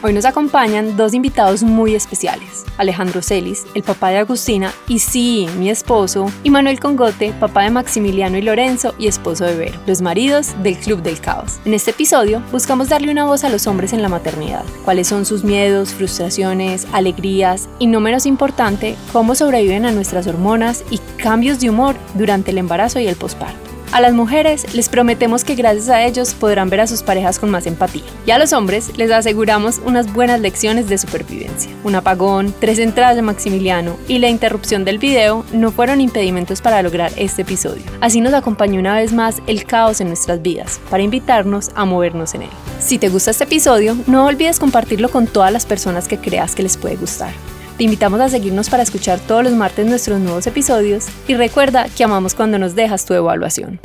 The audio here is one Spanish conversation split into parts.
Hoy nos acompañan dos invitados muy especiales, Alejandro Celis, el papá de Agustina, y sí, mi esposo, y Manuel Congote, papá de Maximiliano y Lorenzo y esposo de Vero, los maridos del Club del Caos. En este episodio buscamos darle una voz a los hombres en la maternidad, cuáles son sus miedos, frustraciones, alegrías y no menos importante, cómo sobreviven a nuestras hormonas y cambios de humor durante el embarazo y el posparto. A las mujeres les prometemos que gracias a ellos podrán ver a sus parejas con más empatía. Y a los hombres les aseguramos unas buenas lecciones de supervivencia. Un apagón, tres entradas de Maximiliano y la interrupción del video no fueron impedimentos para lograr este episodio. Así nos acompañó una vez más el caos en nuestras vidas, para invitarnos a movernos en él. Si te gusta este episodio, no olvides compartirlo con todas las personas que creas que les puede gustar. Te invitamos a seguirnos para escuchar todos los martes nuestros nuevos episodios y recuerda que amamos cuando nos dejas tu evaluación.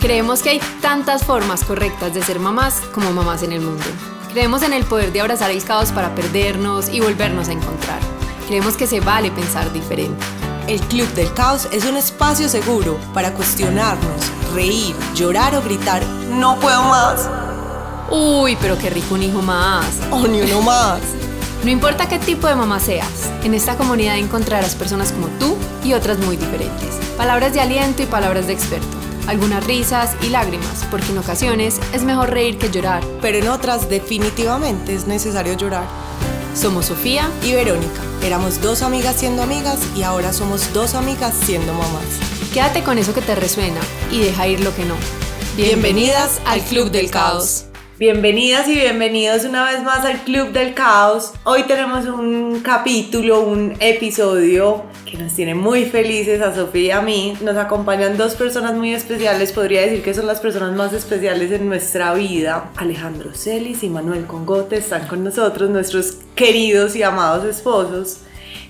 Creemos que hay tantas formas correctas de ser mamás como mamás en el mundo. Creemos en el poder de abrazar el caos para perdernos y volvernos a encontrar. Creemos que se vale pensar diferente. El Club del Caos es un espacio seguro para cuestionarnos, reír, llorar o gritar, no puedo más. Uy, pero qué rico un hijo más. O ni uno más. No importa qué tipo de mamá seas, en esta comunidad encontrarás personas como tú y otras muy diferentes. Palabras de aliento y palabras de experto. Algunas risas y lágrimas, porque en ocasiones es mejor reír que llorar. Pero en otras definitivamente es necesario llorar. Somos Sofía Y Verónica, éramos dos amigas siendo amigas y ahora somos dos amigas siendo mamás. Quédate con eso que te resuena y deja ir lo que no. Bienvenidas al Club del Caos. Bienvenidas y bienvenidos una vez más al Club del Caos. Hoy tenemos un capítulo, un episodio que nos tiene muy felices a Sofía y a mí. Nos acompañan dos personas muy especiales, podría decir que son las personas más especiales en nuestra vida. Alejandro Celis y Manuel Congote están con nosotros, nuestros queridos y amados esposos.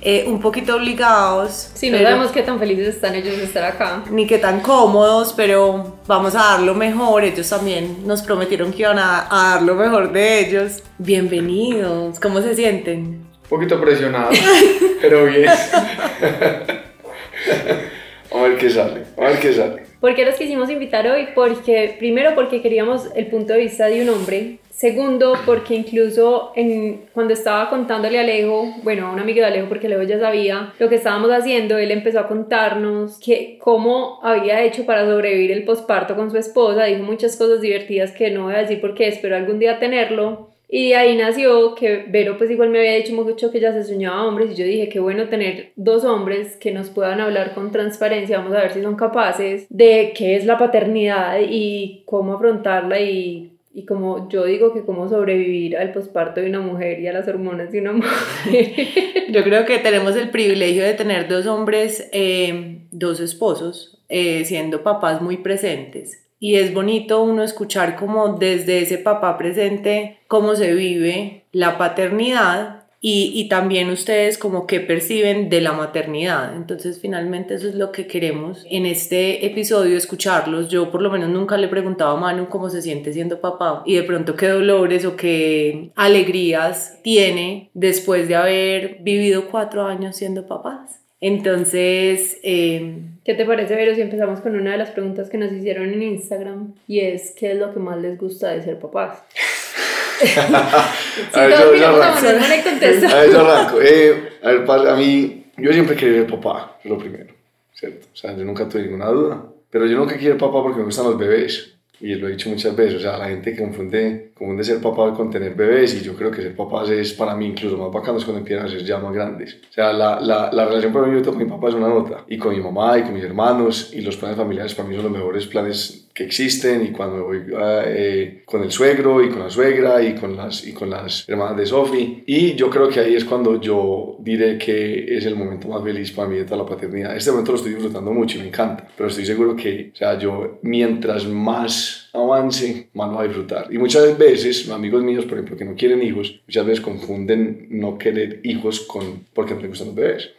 Eh, un poquito obligados. Sí, no sabemos qué tan felices están ellos de estar acá. Ni qué tan cómodos, pero vamos a dar lo mejor. Ellos también nos prometieron que iban a, a dar lo mejor de ellos. Bienvenidos, ¿cómo se sienten? Un poquito presionados, pero bien. a ver qué sale, a ver qué sale. ¿Por qué los quisimos invitar hoy? Porque, primero, porque queríamos el punto de vista de un hombre. Segundo, porque incluso cuando estaba contándole a Alejo, bueno, a un amigo de Alejo, porque Alejo ya sabía lo que estábamos haciendo, él empezó a contarnos que, cómo había hecho para sobrevivir el posparto con su esposa. Dijo muchas cosas divertidas que no voy a decir porque espero algún día tenerlo. Y ahí nació que Vero pues igual me había dicho mucho que ella se soñaba hombres y yo dije que bueno tener dos hombres que nos puedan hablar con transparencia, vamos a ver si son capaces de qué es la paternidad y cómo afrontarla y, y como yo digo que cómo sobrevivir al posparto de una mujer y a las hormonas de una mujer. Yo creo que tenemos el privilegio de tener dos hombres, eh, dos esposos, eh, siendo papás muy presentes y es bonito uno escuchar como desde ese papá presente cómo se vive la paternidad y, y, también ustedes como que perciben de la maternidad. Entonces finalmente eso es lo que queremos en este episodio, escucharlos. Yo por lo menos nunca le preguntaba a Manu cómo se siente siendo papá y de pronto qué dolores o qué alegrías tiene después de haber vivido cuatro años siendo papás. Entonces... Eh, ¿Qué te parece, Vero, si empezamos con una de las preguntas que nos hicieron en Instagram? Y es, ¿qué es lo que más les gusta de ser papás? si a ver, todos yo, arranco. A ver, yo arranco. Eh, a ver, a mí, yo siempre quería ser papá, es lo primero, ¿cierto? O sea, yo nunca tuve ninguna duda. Pero yo nunca quiero papá porque me gustan los bebés. Y lo he dicho muchas veces, o sea, la gente confunde, confunde ser papá con tener bebés y yo creo que ser papá es para mí incluso más bacano cuando empiezan a ser ya más grandes. O sea, la, la, la relación para mí con mi papá es una nota y con mi mamá y con mis hermanos y los planes familiares para mí son los mejores planes que existen y cuando voy eh, con el suegro y con la suegra y con las, y con las hermanas de Sofi. Y yo creo que ahí es cuando yo diré que es el momento más feliz para mí de toda la paternidad. Este momento lo estoy disfrutando mucho y me encanta, pero estoy seguro que, o sea, yo mientras más avance, más lo voy a disfrutar. Y muchas veces, amigos míos, por ejemplo, que no quieren hijos, muchas veces confunden no querer hijos con porque no te gustan los bebés.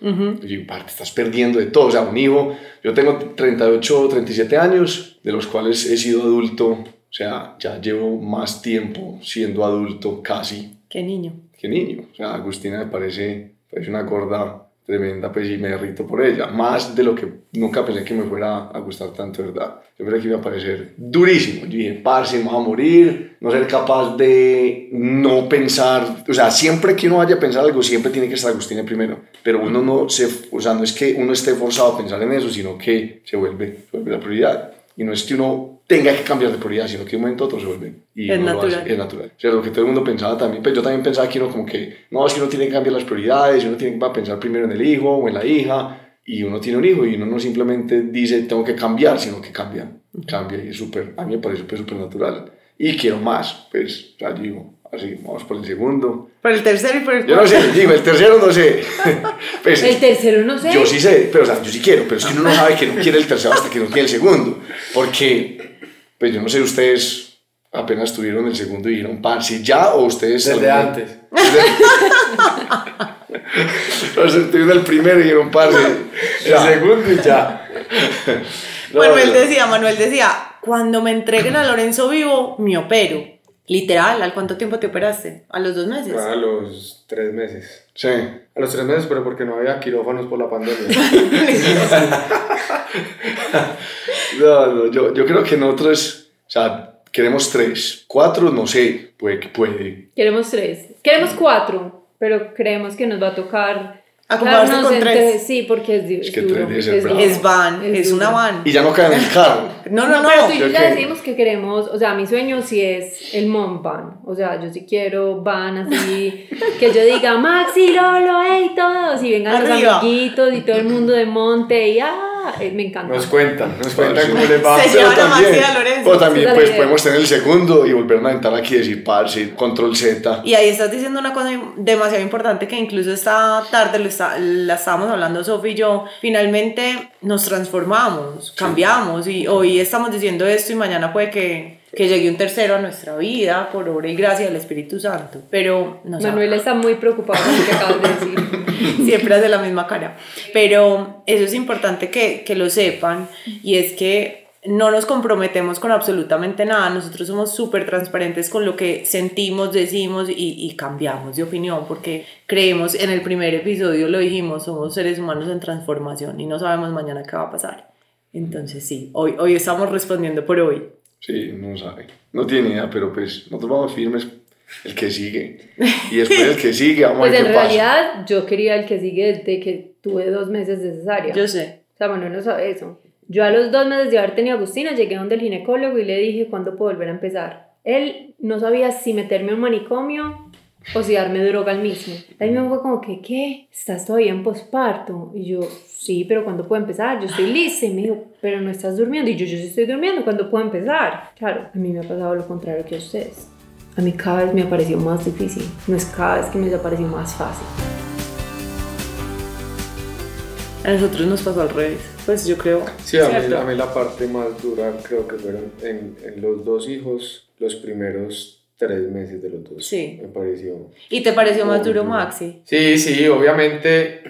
Y yo, parte, estás perdiendo de todo. O sea, un hijo, yo tengo 38, 37 años, de los cuales he sido adulto, o sea, ya llevo más tiempo siendo adulto casi. ¿Qué niño? ¿Qué niño? O sea, Agustina me parece, parece una gorda tremenda, pues, y me derrito por ella, más de lo que nunca pensé que me fuera a gustar tanto, ¿verdad? Yo pensé que iba a parecer durísimo, yo dije, parce, voy a morir, no ser capaz de no pensar, o sea, siempre que uno vaya a pensar algo, siempre tiene que estar Agustina primero, pero uno no se, o sea, no es que uno esté forzado a pensar en eso, sino que se vuelve, se vuelve la prioridad, y no es que uno tenga que cambiar de prioridad, sino que de un momento a otro se vuelve. Y es natural. es natural. O sea, lo que todo el mundo pensaba también, pues yo también pensaba que uno como que, no, es que uno tiene que cambiar las prioridades, uno tiene que pensar primero en el hijo o en la hija, y uno tiene un hijo y uno no simplemente dice tengo que cambiar, sino que cambia, cambia y es súper, a mí me parece súper natural. Y quiero más, pues, o sea, digo, así, vamos por el segundo. Por el tercero y por el cuarto. Yo no sé, digo, el tercero no sé. Pues, el tercero no sé. Yo sí sé, pero o sea, yo sí quiero, pero es que uno no sabe que no quiere el tercero hasta que no quiere el segundo. Porque pues yo no sé, ustedes apenas tuvieron el segundo y dijeron, parce, ¿ya? ¿O ustedes? Desde antes. Desde, tuvieron el primero y dijeron, parce, el segundo y ya. Manuel decía, Manuel decía, cuando me entreguen a Lorenzo vivo, me opero. Literal, ¿al cuánto tiempo te operaste? ¿A los dos meses? A los tres meses. Sí. A los tres meses, pero porque no había quirófanos por la pandemia. no, no, yo, yo creo que nosotros, o sea, queremos tres. Cuatro, no sé, puede que puede. Queremos tres. Queremos cuatro, pero creemos que nos va a tocar Acomodarse con tres. Sí, porque es, es que duro, tres es, es van, es, una van. Y ya no cae en el carro. no, no, no. Pero tú y yo ya decimos que queremos, o sea, mi sueño sí es el mom van. O sea, yo sí quiero van así, que yo diga Maxi, Lolo, hey, todos, y vengan los amiguitos y todo el mundo de monte y ah eh, me encanta. Nos cuentan, nos cuentan cómo les va. Se llevan a Maxi a Lorenzo. O también pues podemos tener el segundo y volver a entrar aquí y decir, parce, control Z. Y ahí estás diciendo una cosa demasiado importante que incluso esta tarde lo está, la estábamos hablando Sofi y yo. Finalmente nos transformamos, cambiamos y hoy estamos diciendo esto y mañana puede que que llegue un tercero a nuestra vida por obra y gracia del Espíritu Santo. Pero no Manuel está muy preocupado con lo que acabas de decir. Siempre hace la misma cara. Pero eso es importante que, que lo sepan y es que no nos comprometemos con absolutamente nada, nosotros somos súper transparentes con lo que sentimos, decimos y, y, cambiamos de opinión porque creemos, en el primer episodio lo dijimos, somos seres humanos en transformación y no sabemos mañana qué va a pasar. Entonces sí, hoy, hoy estamos respondiendo por hoy. Sí, no sabe. No tiene idea, pero pues nosotros vamos firmes el que sigue. Y después el que sigue, vamos pues a ver en realidad yo quería el que sigue desde que tuve dos meses de cesárea. Yo sé. O sea, bueno, no sabe eso. Yo a los dos meses de haber tenido a Agustina llegué donde el ginecólogo y le dije cuándo puedo volver a empezar. Él no sabía si meterme a un manicomio o si darme droga al mismo. Ahí me fue como que, ¿qué? ¿Estás todavía en posparto? Y yo, sí, pero ¿cuándo puedo empezar? Yo estoy lista. Y me dijo, pero no estás durmiendo. Y yo, yo sí estoy durmiendo, ¿cuándo puedo empezar? Claro, a mí me ha pasado lo contrario que a ustedes. A mí cada vez me ha parecido más difícil. No es cada vez que me ha parecido más fácil. A nosotros nos pasó al revés. Pues yo creo. Sí, a mí, a mí, la parte más dura creo que fueron en, en los dos hijos, los primeros tres meses de los dos. Sí. Me pareció. ¿Y te pareció más duro, Maxi? Sí, sí, obviamente.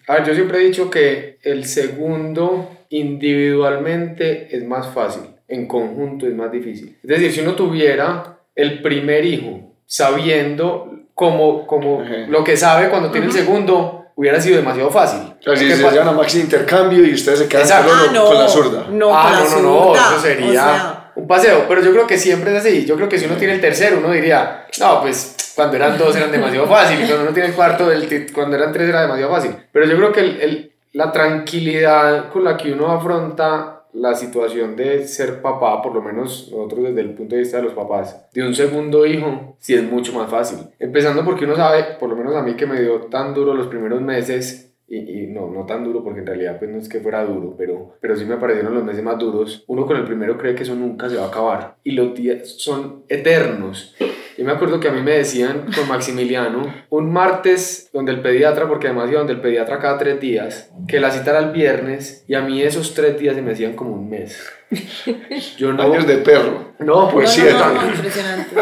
A ver, yo siempre he dicho que el segundo individualmente es más fácil, en conjunto es más difícil. Es decir, si uno tuviera el primer hijo sabiendo como, como lo que sabe cuando tiene el segundo, hubiera sido demasiado fácil. O si se llama Maxi intercambio y ustedes se quedan ah, con la zurda. No, ah, no, no, no, eso sería un paseo, pero yo creo que siempre es así. Yo creo que si uno tiene el tercero, uno diría, no, pues cuando eran dos eran demasiado fácil, cuando uno tiene el cuarto, el cuando eran tres era demasiado fácil. Pero yo creo que el, el, la tranquilidad con la que uno afronta la situación de ser papá, por lo menos nosotros desde el punto de vista de los papás, de un segundo hijo, sí es mucho más fácil. Empezando porque uno sabe, por lo menos a mí que me dio tan duro los primeros meses, y, y, no, no tan duro porque en realidad pues no es que fuera duro, pero, pero sí me parecieron los meses más duros. Uno con el primero cree que eso nunca se va a acabar y los días son eternos. Yo me acuerdo que a mí me decían con Maximiliano, un martes donde el pediatra, porque además iba donde el pediatra cada tres días, que la cita era el viernes y a mí esos tres días se me hacían como un mes. Yo no, Años de perro. No, pues no, no, no, impresionante.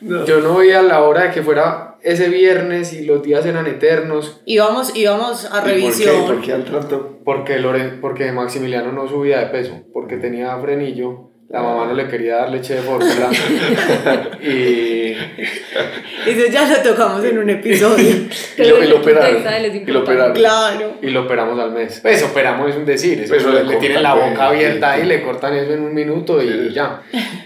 Yo no veía la hora de que fuera ese viernes y los días eran eternos. Íbamos, íbamos a revisión. ¿Por qué? ¿Por qué al tanto? Porque, Loren, porque Maximiliano no subía de peso, porque tenía frenillo la mamá no le quería dar leche de fórmula. y. Eso ya lo tocamos en un episodio. y, lo, y lo operaron. Y lo operaron. Claro. Y lo operamos al mes. Pues operamos es un decir. Eso pues le, tienen la boca abierta y le cortan eso en un minuto y ya.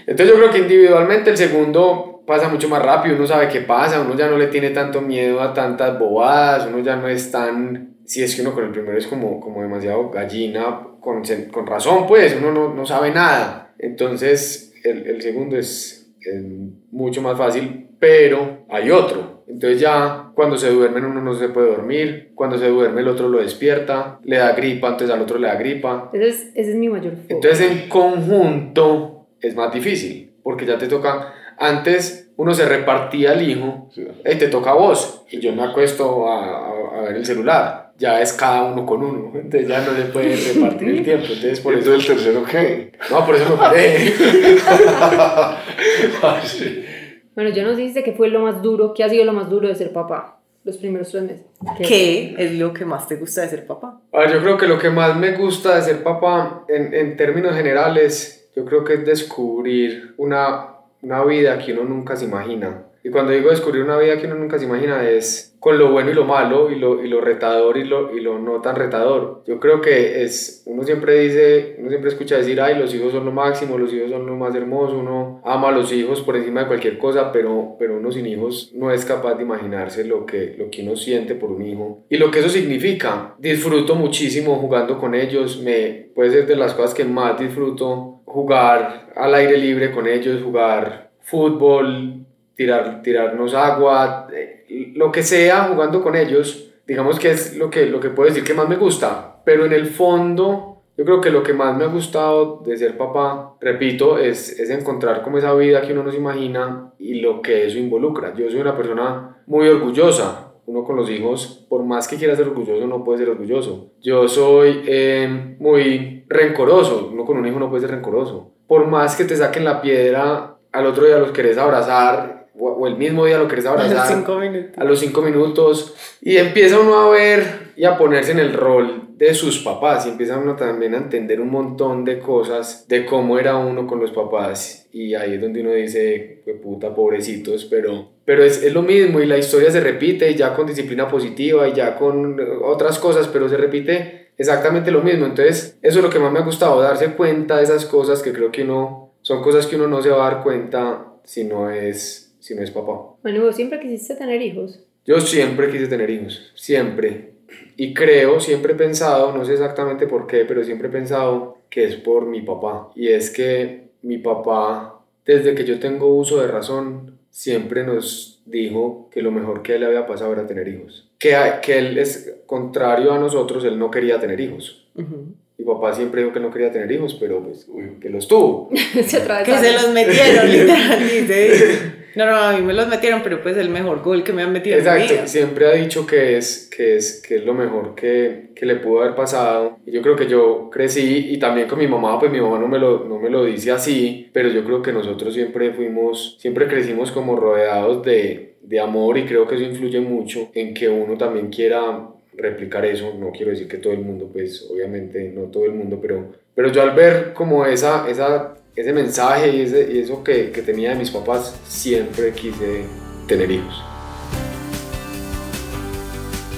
Entonces yo creo que individualmente el segundo pasa mucho más rápido. Uno sabe qué pasa. Uno ya no le tiene tanto miedo a tantas bobadas. Uno ya no es tan. Si es que uno con el primero es como, como demasiado gallina, con, con razón, pues uno no, no sabe nada entonces, el, el segundo es, es, mucho más fácil, pero hay otro. Entonces ya cuando se duermen uno no se puede dormir, cuando se duerme el otro lo despierta, le da gripa, entonces al otro le da gripa. Entonces, ese es mi mayor foco. Entonces en conjunto es más difícil, porque ya te toca, antes uno se repartía el hijo, y te toca a vos, y yo me acuesto a, a, a ver el celular ya es cada uno con uno, entonces ya no se puede repartir el tiempo. Entonces, por eso el tercero qué? No, por eso me paré. bueno, yo nos dijiste que fue lo más duro, ¿qué ha sido lo más duro de ser papá? Los primeros tres meses. ¿Qué, es lo que más te gusta de ser papá? A ver, yo creo que lo que más me gusta de ser papá, en, en términos generales, yo creo que es descubrir una, una vida que uno nunca se imagina. Y cuando digo descubrir una vida que uno nunca se imagina es con lo bueno y lo malo y lo, y lo retador y lo, y lo no tan retador. Yo creo que es, uno siempre dice, uno siempre escucha decir, ay, los hijos son lo máximo, los hijos son lo más hermoso, uno ama a los hijos por encima de cualquier cosa, pero, pero uno sin hijos no es capaz de imaginarse lo que, lo que uno siente por un hijo y lo que eso significa. Disfruto muchísimo jugando con ellos, me, puede ser de las cosas que más disfruto, jugar al aire libre con ellos, jugar fútbol, tirar, tirarnos agua, eh, lo que sea jugando con ellos, digamos que es lo que, lo que puedo decir que más me gusta, pero en el fondo yo creo que lo que más me ha gustado de ser papá, repito, es, es encontrar como esa vida que uno no se imagina y lo que eso involucra. Yo soy una persona muy orgullosa, uno con los hijos, por más que quiera ser orgulloso, no puede ser orgulloso. Yo soy eh, muy rencoroso, uno con un hijo no puede ser rencoroso. Por más que te saquen la piedra, al otro día los querés abrazar o, el mismo día lo querés abrazar. A los cinco minutos. A los cinco minutos. Y empieza uno a ver y a ponerse en el rol de sus papás y empieza uno también a entender un montón de cosas de cómo era uno con los papás. Y ahí es donde uno dice, puta, pobrecitos, pero, pero es, es lo mismo y la historia se repite ya con disciplina positiva y ya con otras cosas, pero se repite exactamente lo mismo. Entonces, eso es lo que más me ha gustado, darse cuenta de esas cosas que creo que uno, son cosas que uno no se va a dar cuenta si no es si no es papá. Bueno, ¿vos siempre quisiste tener hijos? Yo siempre quise tener hijos, siempre. Y creo, siempre he pensado, no sé exactamente por qué, pero siempre he pensado que es por mi papá. Y es que mi papá, desde que yo tengo uso de razón, siempre nos dijo que lo mejor que le había pasado era tener hijos. Que, que él es contrario a nosotros, él no quería tener hijos. Mi papá siempre dijo que no quería tener hijos, pero pues, que los tuvo. que se los metieron, literalmente. No, no, a mí me los metieron, pero pues el mejor gol que me han metido Exacto, siempre ha dicho que es, que es, que es lo mejor que, que, le pudo haber pasado. Y yo creo que yo crecí, y también con mi mamá, pues mi mamá no me, lo, no me lo dice así, pero yo creo que nosotros siempre fuimos, siempre crecimos como rodeados de, de amor y creo que eso influye mucho en que uno también quiera replicar eso. No quiero decir que todo el mundo, pues obviamente no todo el mundo, pero, pero yo al ver como esa, esa ese mensaje y, ese, y eso que, que tenía de mis papás, siempre quise tener hijos.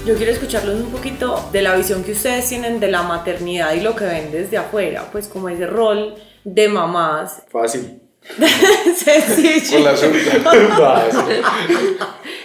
Yo quiero escucharlos un poquito de la visión que ustedes tienen de la maternidad y lo que ven desde afuera, pues como ese rol de mamás. Fácil. Sencillo. Con la. Fácil.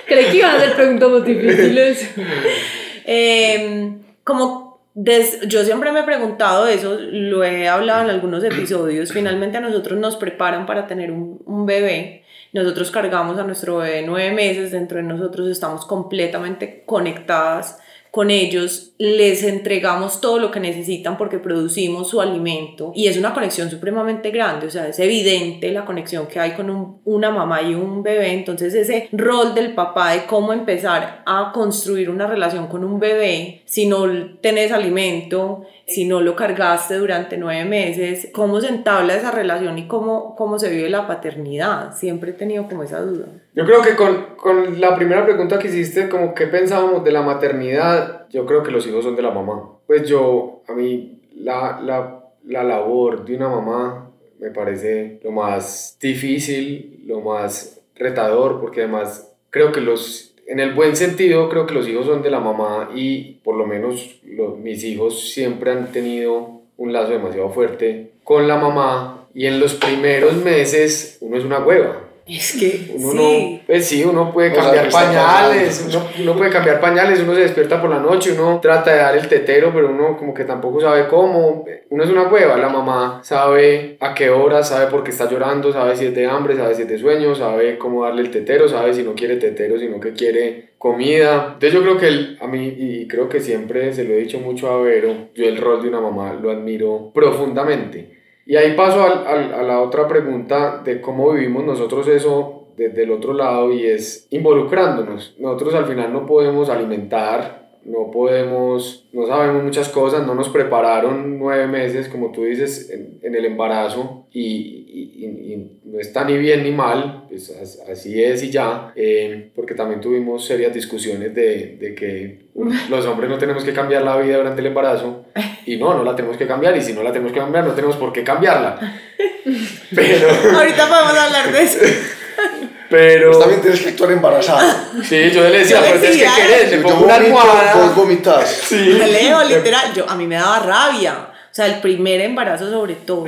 Creí que iban a ser preguntas muy difíciles. eh, como yo siempre me he preguntado eso, lo he hablado en algunos episodios, finalmente a nosotros nos preparan para tener un, un bebé, nosotros cargamos a nuestro bebé nueve meses, dentro de nosotros estamos completamente conectadas con ellos, les entregamos todo lo que necesitan porque producimos su alimento. Y es una conexión supremamente grande, o sea, es evidente la conexión que hay con una mamá y un bebé, entonces ese rol del papá de cómo empezar a construir una relación con un bebé si no tenés alimento, si no lo cargaste durante nueve meses, cómo se entabla esa relación y cómo, cómo se vive la paternidad, siempre he tenido como esa duda. Yo creo que con, con la primera pregunta que hiciste, como qué pensábamos de la maternidad, yo creo que los hijos son de la mamá. Pues yo, a mí, la, la, la labor de una mamá me parece lo más difícil, lo más retador, porque además creo que los, en el buen sentido, creo que los hijos son de la mamá y por lo menos los, mis hijos siempre han tenido un lazo demasiado fuerte con la mamá y en los primeros meses uno es una hueva es que uno sí. No, pues sí, uno puede cambiar pañales, uno, uno, puede cambiar pañales, uno se despierta por la noche, uno trata de dar el tetero, pero uno como que tampoco sabe cómo. Uno es una cueva, la mamá sabe a qué hora, sabe por qué está llorando, sabe si es de hambre, sabe si es de sueño, sabe cómo darle el tetero, sabe si no quiere tetero, sino que quiere comida. Entonces yo creo que el, a mí, y creo que siempre se lo he dicho mucho a Vero, yo el rol de una mamá lo admiro profundamente y ahí paso a, a, la otra pregunta de cómo vivimos nosotros eso desde el otro lado y es involucrándonos. Nosotros al final no podemos alimentar, no podemos, no sabemos muchas cosas, no nos prepararon nueve meses, como tú dices, en, en el embarazo y, y, no está ni bien ni mal, pues así es y ya, eh, porque también tuvimos serias discusiones de, de que los hombres no tenemos que cambiar la vida durante el embarazo y no, no la tenemos que cambiar y si no la tenemos que cambiar no tenemos por qué cambiarla. Pero... Ahorita podemos hablar de eso. Pero... Pues también tienes que actuar embarazada. Sí, yo le decía, pero tienes que querer, le pongo una almohada. Vos vomitas. Sí. Leo, literal, yo, a mí me daba rabia. O sea, el primer embarazo sobre todo,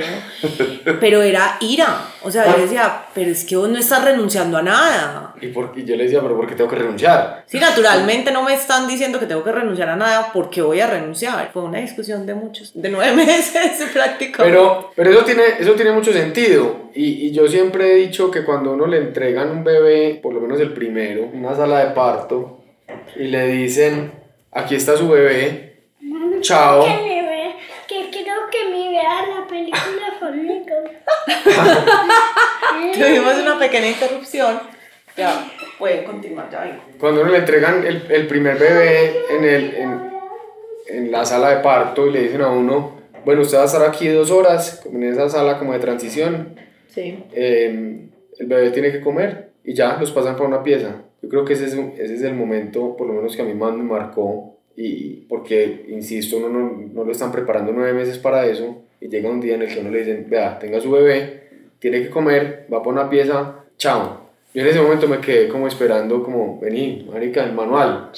pero era ira. O sea, yo decía, pero es que vos no estás renunciando a nada. Y, por, yo le decía, pero ¿por qué tengo que renunciar? Sí, naturalmente no me están diciendo que tengo que renunciar a nada, porque voy a renunciar? Fue una discusión de muchos, de nueve meses prácticamente. Pero, pero eso, tiene, eso tiene mucho sentido. Y, y yo siempre he dicho que cuando uno le entregan un bebé, por lo menos el primero, una sala de parto, y le dicen, aquí está su bebé, chao la película conmigo. Tuvimos una pequeña interrupción. Ya, pueden continuar, ya Cuando uno le entregan el, el primer bebé en, el, en, en, la sala de parto y le dicen a uno, bueno, usted va a estar aquí dos horas, en esa sala como de transición. Sí. Eh, el bebé tiene que comer y ya los pasan para una pieza. Yo creo que ese es, ese es el momento, por lo menos que a mí más me marcó, y porque, insisto, uno no, no, lo están preparando nueve meses para eso, y llega un día en el que uno le dicen, vea, tenga su bebé, tiene que comer, va por una pieza, chao. Yo en ese momento me quedé como esperando, como, vení, marica, el manual.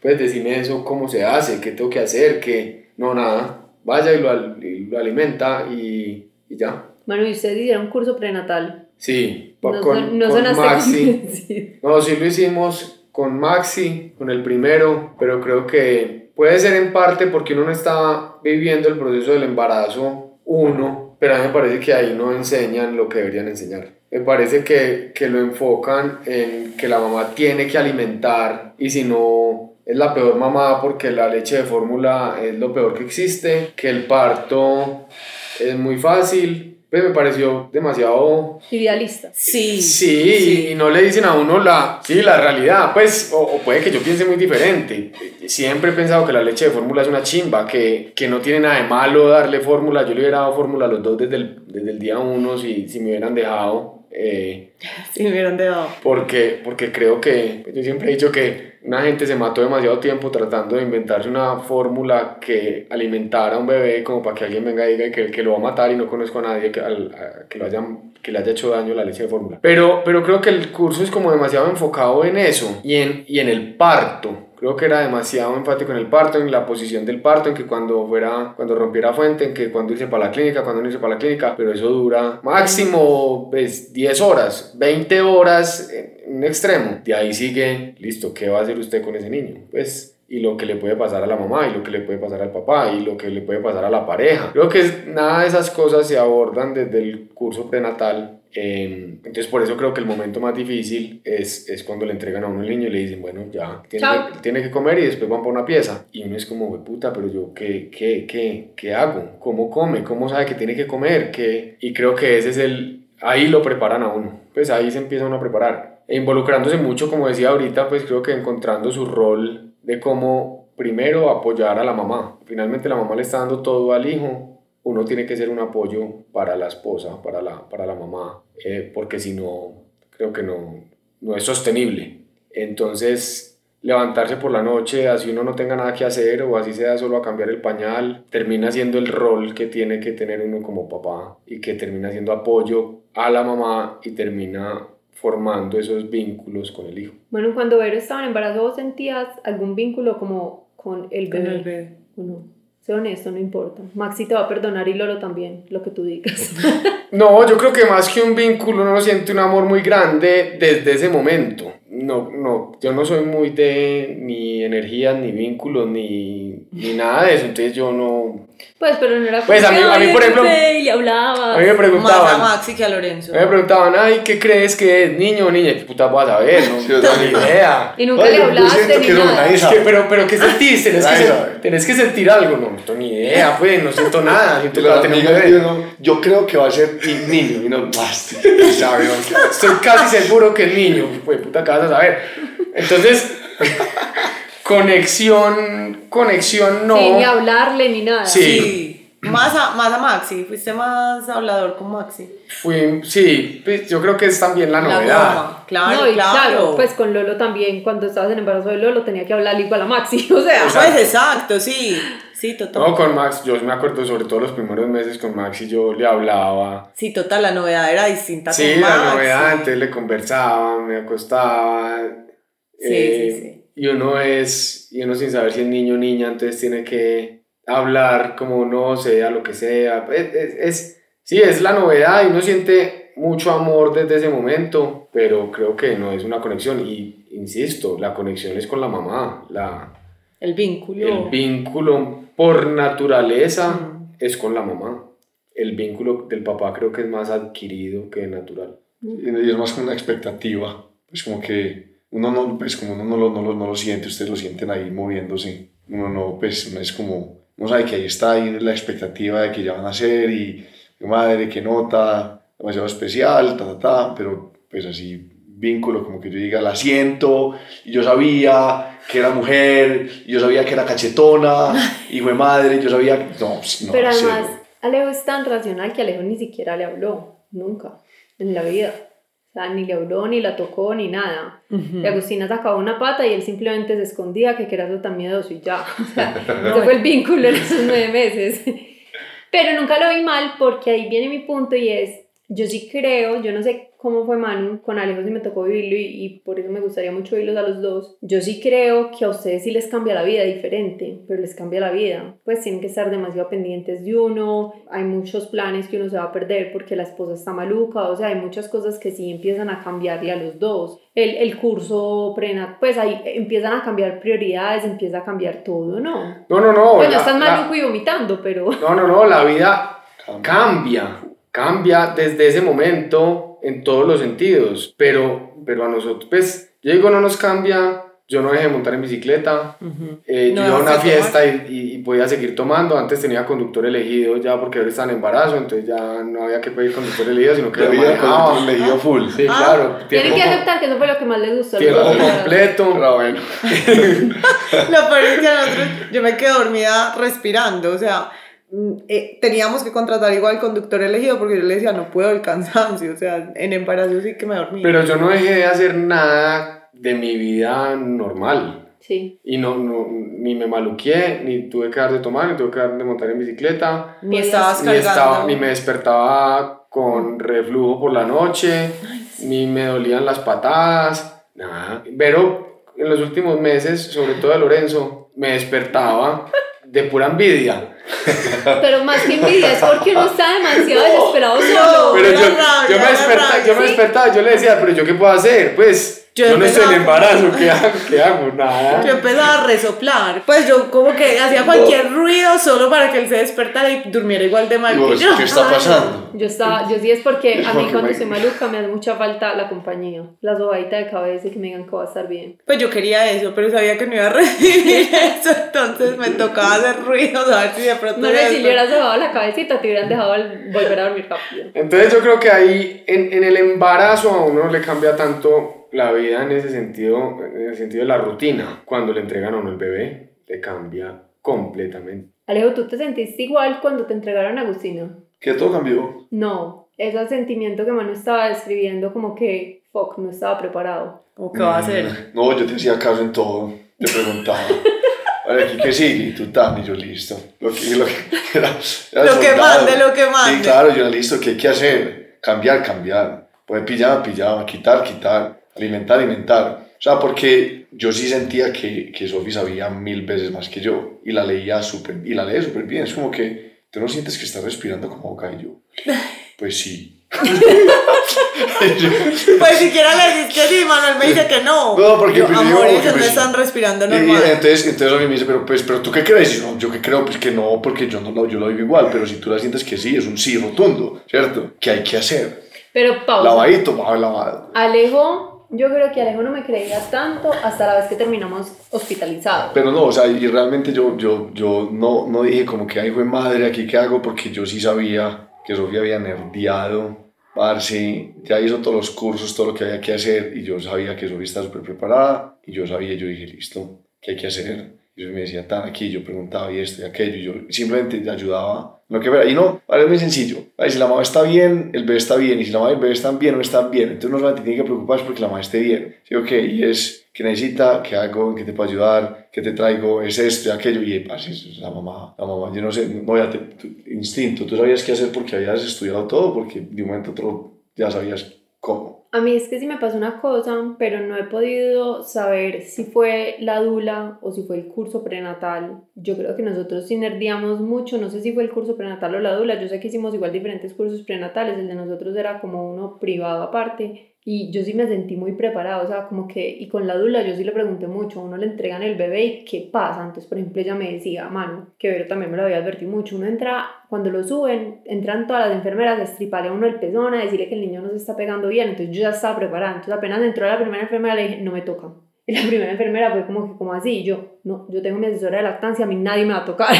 Pues decime eso, cómo se hace, qué tengo que hacer, que no, nada. Vaya y lo, lo alimenta y, y, ya. Bueno, ¿y ustedes hicieron un curso prenatal? Sí, no, con, no, con Maxi. No, sí lo hicimos con Maxi, con el primero, pero creo que puede ser en parte porque uno no está viviendo el proceso del embarazo uno, pero a mí me parece que ahí no enseñan lo que deberían enseñar. Me parece que, que lo enfocan en que la mamá tiene que alimentar y si no es la peor mamá porque la leche de fórmula es lo peor que existe, que el parto es muy fácil, pues me pareció demasiado idealista. Sí, sí. y no le dicen a uno la, sí, la realidad, pues, o, puede que yo piense muy diferente. Siempre he pensado que la leche de fórmula es una chimba, que, que no tiene nada de malo darle fórmula. Yo le hubiera dado fórmula a los dos desde el, desde el día uno si, si me hubieran dejado. Eh, si me hubieran dejado. Porque, porque creo que, yo siempre he dicho que una gente se mató demasiado tiempo tratando de inventarse una fórmula que alimentara a un bebé como para que alguien venga y diga que, que lo va a matar y no conozco a nadie que, al, que, lo hayan, que le haya hecho daño la leche de fórmula. Pero, pero creo que el curso es como demasiado enfocado en eso y en, y en el parto. Creo que era demasiado enfático en el parto, en la posición del parto, en que cuando fuera, cuando rompiera fuente, en que cuando irse para la clínica, cuando no irse para la clínica, pero eso dura máximo pues, 10 horas, 20 horas en un extremo. De ahí sigue, listo, ¿qué va a hacer usted con ese niño? Pues y lo que le puede pasar a la mamá y lo que le puede pasar al papá y lo que le puede pasar a la pareja. Creo que nada de esas cosas se abordan desde el curso prenatal. Eh, entonces por eso creo que el momento más difícil es, es cuando le entregan a uno el niño y le dicen, bueno, ya, tiene, que, tiene que comer y después van por una pieza. Y uno es como, puta, pero yo, ¿qué, qué, qué, qué hago? ¿Cómo come? ¿Cómo sabe que tiene que comer? ¿Qué? Y creo que ese es el... Ahí lo preparan a uno. Pues ahí se empieza uno a preparar. E involucrándose mucho, como decía ahorita, pues creo que encontrando su rol de cómo primero apoyar a la mamá. Finalmente la mamá le está dando todo al hijo, uno tiene que ser un apoyo para la esposa, para la, para la mamá, eh, porque si no, creo que no, no es sostenible. Entonces, levantarse por la noche, así uno no tenga nada que hacer o así sea solo a cambiar el pañal, termina siendo el rol que tiene que tener uno como papá y que termina siendo apoyo a la mamá y termina formando esos vínculos con el hijo. Bueno, cuando Vero estaba en embarazo, ¿vos sentías algún vínculo como con el bebé? Con el bebé. ¿O no? Sé honesto, no importa. Maxi te va a perdonar y Lolo también, lo que tú digas. no, yo creo que más que un vínculo uno siente un amor muy grande desde ese momento no, no, yo no soy muy de ni energías, ni vínculos, ni, ni nada de eso, entonces yo no... Pues, pero no era pues a mí, a mí por ejemplo... Y le hablaba. A mí me preguntaban... Más a Maxi que a Lorenzo. A mí me preguntaban, ay, ¿qué crees que es? ¿Niño o niña? Puta, vas a ver, no, sí, no ni idea. Y nunca le hablaste ni nada. Es que, pero, pero, ¿qué sentís? Tenés que, tenés que sentir algo. No, no tengo ni idea, pues, no siento nada. Siento la amiga, yo, no, yo creo que va a ser niño y no más. Estoy casi seguro que es niño. Pues, puta, ¿qué vas a saber? Entonces, conexión, conexión no. Sí, ni hablarle ni nada. Sí. Más a, más a Maxi, fuiste más hablador con Maxi. Fui, sí, pues yo creo que es también la novedad. claro, no, claro. Pues con Lolo también, cuando estabas en embarazo de Lolo, tenía que hablar igual a Maxi, o sea. Pues exacto, sí. Sí, total. No, con Max, yo me acuerdo sobre todo los primeros meses con Maxi, yo le hablaba. Sí, total, la novedad era distinta sí, con Max. Sí, la novedad, antes le conversaba, me acostaba, eh, y uno es, y uno sin saber si es niño o niña, entonces tiene que hablar como uno sea, lo que sea. Es, es, sí, es la novedad y uno siente mucho amor desde ese momento, pero creo que no es una conexión. Y insisto, la conexión es con la mamá. La, el vínculo. El vínculo por naturaleza es con la mamá. El vínculo del papá creo que es más adquirido que natural. Y es más como una expectativa. Es como que uno no, pues como uno no lo, no, lo, no lo siente, ustedes lo sienten ahí moviéndose, uno no, pues no es como, no sabe que ahí está ahí la expectativa de que ya van a ser y madre, que nota, demasiado especial, ta, ta, ta, pero pues así vínculo, como que yo diga, la siento, y yo sabía que era mujer, yo sabía que era cachetona, y fue madre, yo sabía, no, pues, no Pero además, Alejo es tan racional que Alejo ni siquiera le habló, nunca, en la vida. O sea, ni le habló, ni la tocó, ni nada. Y Agustina sacaba una pata y él simplemente se escondía, que era tan miedoso y ya. O sea, ese fue el vínculo en esos nueve meses. Pero nunca lo vi mal porque ahí viene mi punto y es, yo sí creo, yo no sé cómo fue Manu, con Alejo sí me tocó vivirlo y, y, por eso me gustaría mucho oírlos a los dos. Yo sí creo que a ustedes sí les cambia la vida diferente, pero les cambia la vida. Pues tienen que estar demasiado pendientes de uno, hay muchos planes que uno se va a perder porque la esposa está maluca, o sea, hay muchas cosas que sí empiezan a cambiarle a los dos. El, el curso prenat, pues ahí empiezan a cambiar prioridades, empieza a cambiar todo, ¿no? No, no, no. Bueno, están maluco y vomitando, pero... No, no, no, la vida cambia, cambia desde ese momento en todos los sentidos, pero, pero a nosotros, pues, yo digo, no nos cambia, yo no dejé de montar en bicicleta, eh, yo iba a una fiesta y, y, podía seguir tomando, antes tenía conductor elegido ya porque ahora estaba en embarazo, entonces ya no había que pedir conductor elegido, sino que lo manejaba. elegido full. Sí, ah, claro. Tienen que aceptar que eso fue lo que más les gustó. Tiempo completo. Pero bueno. lo peor es que nosotros, yo me quedé dormida respirando, o sea eh, teníamos que contratar igual conductor elegido porque yo le decía, no puedo el cansancio, o sea, en embarazo sí que me dormí. Pero yo no dejé de hacer nada de mi vida normal. Sí. Y no, no, ni me maluqué, ni tuve que dar de tomar, ni tuve que dar de montar en bicicleta. Ni estabas ni, estaba, ni me despertaba con reflujo por la noche, ni me dolían las patadas, nada. Pero en los últimos meses, sobre todo de Lorenzo, me despertaba de pura envidia pero más que envidia es porque uno está demasiado desesperado solo. Pero yo, yo, me despertaba, yo me despertaba, yo le decía, pero yo qué puedo hacer, pues yo, no estoy en embarazo, ¿qué hago? ¿Qué hago? Nada. Yo empezaba a resoplar. Pues yo como que hacía cualquier ruido solo para que él se despertara y durmiera igual de mal que yo. ¿Qué está pasando? Yo, estaba, yo sí es porque a mí cuando estoy maluca me hace mucha falta la compañía. La sobadita de cabeza y que me digan que va a estar bien. Pues yo quería eso, pero sabía que no iba a recibir eso. Entonces me tocaba hacer ruidos a ver si de pronto... No sé si le hubieras sobado la cabecita te hubieran dejado volver a dormir rápido. Entonces yo creo que ahí en, en el embarazo a uno le cambia tanto la vida en ese sentido, en el sentido de la rutina, cuando le entregan a uno el bebé, le cambia completamente. Alejo, ¿tú te sentiste igual cuando te entregaron a Agustina? ¿Que todo cambió? No, ese sentimiento que Manu estaba describiendo, como que, fuck, no estaba preparado. ¿O qué va a hacer? Mm, no, yo te hacía caso en todo, te preguntaba. Vale, aquí que sigue, y tú también, yo listo. Lo que, lo que, era, lo que mande, lo que mande. Sí, claro, yo era listo, ¿qué hay que hacer? Cambiar, cambiar. Poner pijama, pijama, quitar, quitar, alimentar, alimentar. O sea, porque yo sí sentía que, que Sofi sabía mil veces más que yo y la leía súper, y la leía súper bien. Es como que tú no sientes que estás respirando como gallo. Pues sí. pues siquiera le dices que sí, Manuel me dice que no. No, porque yo, pues, amor, ellos no están respirando normal. Y, entonces, entonces a mí me dice, pero, pues, pero tú qué crees? Y yo, yo qué creo, pues que no, porque yo, no lo, yo lo digo igual, pero si tú la sientes que sí, es un sí rotundo, ¿cierto? ¿Qué hay que hacer? Pero pausa. Lavadito, lavado. Alejo, yo creo que Alejo no me creía tanto hasta la vez que terminamos hospitalizados. Pero no, o sea, y realmente yo, yo, yo no, no dije como que, ay, fue madre, aquí qué hago, porque yo sí sabía que Sofía había nerdeado Parce, ya hizo todos los cursos, todo lo que había que hacer y yo sabía que Sofía estaba súper preparada y yo sabía, yo dije, listo, ¿qué hay que hacer? Y me decía, tan aquí, yo preguntaba y esto y aquello y yo simplemente ayudaba lo que fuera. Y no, es muy sencillo. Si la mamá está bien, el bebé está bien y si la mamá y el bebé están bien, no están bien. Entonces no solamente tiene que preocuparse porque la mamá esté bien. Sí, ok, y es que necesita, que hago, que te puedo ayudar, que te traigo, es esto y aquello. Y parce, la mamá, la mamá, yo no sé, no, ya te, instinto, tú sabías qué hacer porque habías estudiado todo, porque de un momento a otro ya sabías cómo. A mí es que sí me pasó una cosa, pero no he podido saber si fue la dula o si fue el curso prenatal. Yo creo que nosotros sí nerdiamos mucho, no sé si fue el curso prenatal o la dula. Yo sé que hicimos igual diferentes cursos prenatales, el de nosotros era como uno privado aparte y yo sí me sentí muy preparada, o sea, como que, y con la dula yo sí le pregunté mucho, a uno le entregan el bebé y qué pasa. Entonces, por ejemplo, ella me decía, mano, que Vero también me lo había advertido mucho, uno entra, cuando lo suben, entran todas las enfermeras a estriparle a uno el pezón, a decirle que el niño no se está pegando bien. Entonces, yo ya estaba preparada. Entonces, apenas entró la primera enfermera, le dije, no me toca. Y la primera enfermera fue como que, como así, yo, no, yo tengo mi asesora de lactancia, a mí nadie me va a tocar.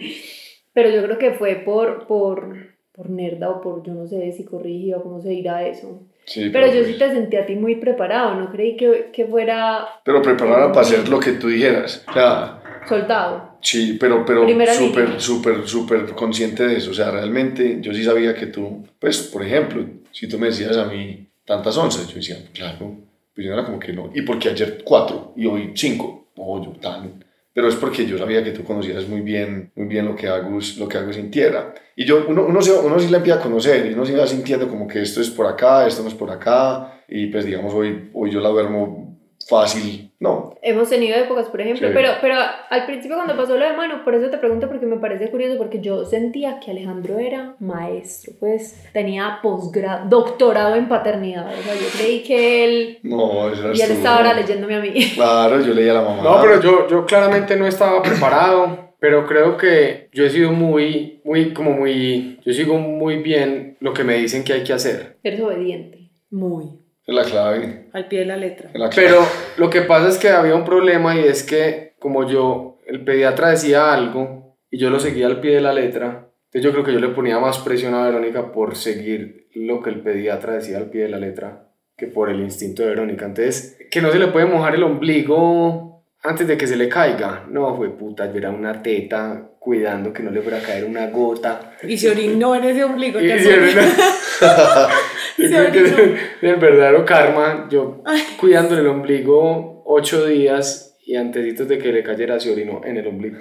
Pero yo creo que fue por, por, por nerda o por, yo no sé si corrigía o cómo se dirá eso pero, yo sí pues te sentí a ti muy preparado, no creí que, que fuera... Pero preparada para hacer lo que tú dijeras. O sea, Soldado. Sí, pero, pero súper, súper, súper consciente de eso. O sea, realmente yo sí sabía que tú, pues, por ejemplo, si tú me decías a mí tantas onzas, yo decía, claro, pues yo era como que no. ¿Y porque ayer cuatro y hoy cinco? No, yo tan pero es porque yo sabía que tú conocías muy bien, muy bien lo que Agus, lo que Agus sintiera. Y yo, uno, uno, se, uno sí le empieza a conocer y uno se va sintiendo como que esto es por acá, esto no es por acá. Y pues digamos, hoy, hoy yo la duermo fácil, no. Hemos tenido épocas, por ejemplo, pero, pero al principio cuando pasó lo de mano, por eso te pregunto porque me parece curioso, porque yo sentía que Alejandro era maestro, pues tenía posgrado, doctorado en paternidad, o sea, yo creí que él... No, eso Y él estaba ahora leyéndome a mí. Claro, yo leía a la mamá. No, pero yo, yo claramente no estaba preparado, pero creo que yo he sido muy, muy, como muy, yo sigo muy bien lo que me dicen que hay que hacer. Eres obediente. Muy. Es la clave. Al pie de la letra. Pero lo que pasa es que había un problema y es que como yo, el pediatra decía algo y yo lo seguía al pie de la letra, entonces yo creo que yo le ponía más presión a Verónica por seguir lo que el pediatra decía al pie de la letra que por el instinto de Verónica. Entonces, que no se le puede mojar el ombligo antes de que se le caiga. No, fue puta, yo era una teta cuidando que no le fuera a caer una gota. Y se orinó en ese ombligo. Y, yo creo que el verdadero karma, yo cuidando el ombligo ocho días y antes de que le cayera se orinó en el ombligo.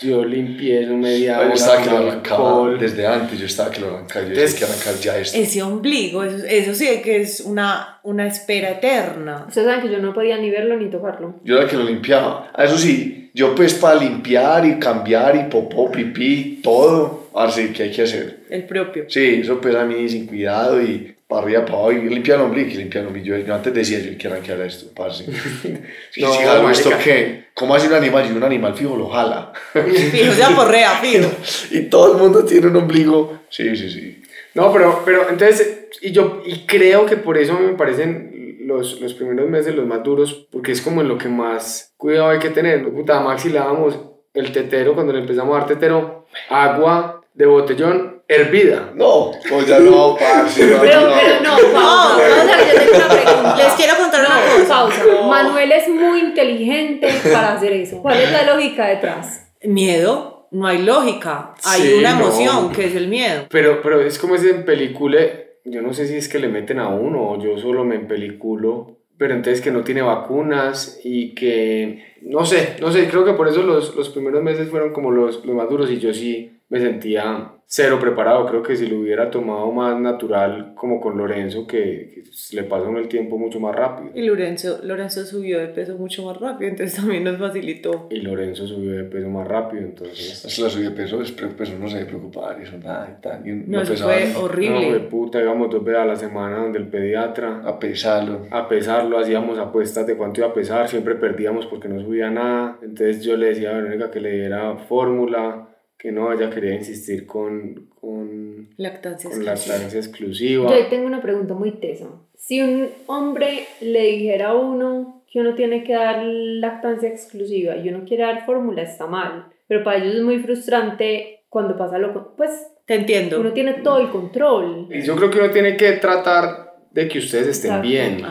Yo limpié eso media hora. Yo estaba que lo arrancaba desde antes, yo estaba que lo arrancaba, yo decía que arrancar ya esto. Ese ombligo, eso, eso sí que es una, una espera eterna. Ustedes saben que yo no podía ni verlo ni tocarlo. Yo era que lo limpiaba. Ah, eso sí, yo pues para limpiar y cambiar y popó, pipí, todo, así que hay que hacer. El propio. Sí, eso pues a mí sin cuidado y para arriba, para abajo, y limpia el ombligo, limpia el ombligo. Yo, antes decía, yo quiero arrancar esto, parce. Si no, si hago esto, ¿qué? ¿Cómo hace un animal? Y un animal fijo lo jala. Fijo, ya porrea, fijo. y todo el mundo tiene un ombligo. Sí, sí, sí. No, pero, pero entonces, y yo y creo que por eso me parecen los, los primeros meses los más duros, porque es como en lo que más cuidado hay que tener. Puta, Maxi le dábamos el tetero, cuando le empezamos a dar tetero, agua de botellón hervida. No, pues ya no, parce. No, pero, pero no, pausa. Vamos a ver, yo tengo una pregunta. Les quiero contar una cosa. Pausa. Manuel es muy inteligente para hacer eso. ¿Cuál es la lógica detrás? Miedo. no hay lógica, hay una emoción que es el miedo. Pero, pero es como ese en película, yo no sé si es que le meten a uno o yo solo me empeliculo, pero entonces que no tiene vacunas y que, no sé, no sé, creo que por eso los, los primeros meses fueron como los, los más duros y yo sí me sentía cero preparado. Creo que si lo hubiera tomado más natural, como con Lorenzo, que, le pasa el tiempo mucho más rápido. Y Lorenzo, Lorenzo subió de peso mucho más rápido, entonces también nos facilitó. Y Lorenzo subió de peso más rápido, entonces. Es la subida de peso, es peso no se debe preocupar, eso nada y tal. no, eso fue horrible. No, de puta, íbamos dos veces a la semana donde el pediatra. A pesarlo. A pesarlo, hacíamos apuestas de cuánto iba a pesar, siempre perdíamos porque no subía nada. Entonces yo le decía a Verónica que le diera fórmula que no, ella quería insistir con, con, lactancia, con lactancia exclusiva. Yo tengo una pregunta muy tesa. Si un hombre le dijera a uno que uno tiene que dar lactancia exclusiva y uno quiere dar fórmula, está mal. Pero para ellos es muy frustrante cuando pasa lo... Pues... Te entiendo. Uno tiene todo el control. Y yo creo que uno tiene que tratar de que ustedes estén bien.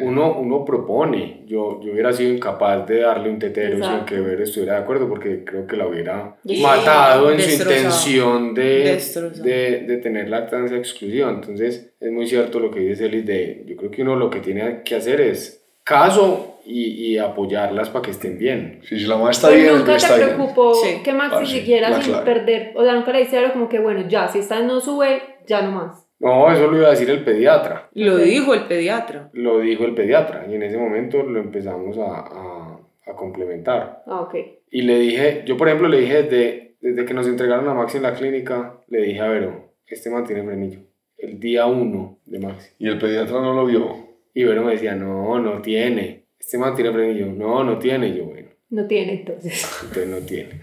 Uno, uno propone. Yo, yo hubiera sido incapaz de darle un tetero sin que Vero estuviera de acuerdo porque creo que la hubiera matado en su intención de, de, de, tener lactancia exclusiva. Entonces es muy cierto lo que dice Elis de, yo creo que uno lo que tiene que hacer es caso y, y apoyarlas para que estén bien. si la mamá está bien, nunca te preocupó que Maxi ah, siquiera sin perder, o sea, nunca le dice algo como que bueno, ya, si esta no sube, ya no más. No, eso lo iba a decir el pediatra. Lo dijo el pediatra. Lo dijo el pediatra y en ese momento lo empezamos a, a, a complementar. Ah, ok. Y le dije, yo por ejemplo le dije desde, desde que nos entregaron a Maxi en la clínica, le dije a Vero, este man tiene frenillo. El día uno de Maxi. Y el pediatra no lo vio. Y Vero me decía, no, no tiene. Este man tiene frenillo. No, no tiene. yo, bueno. No tiene entonces. Entonces no tiene.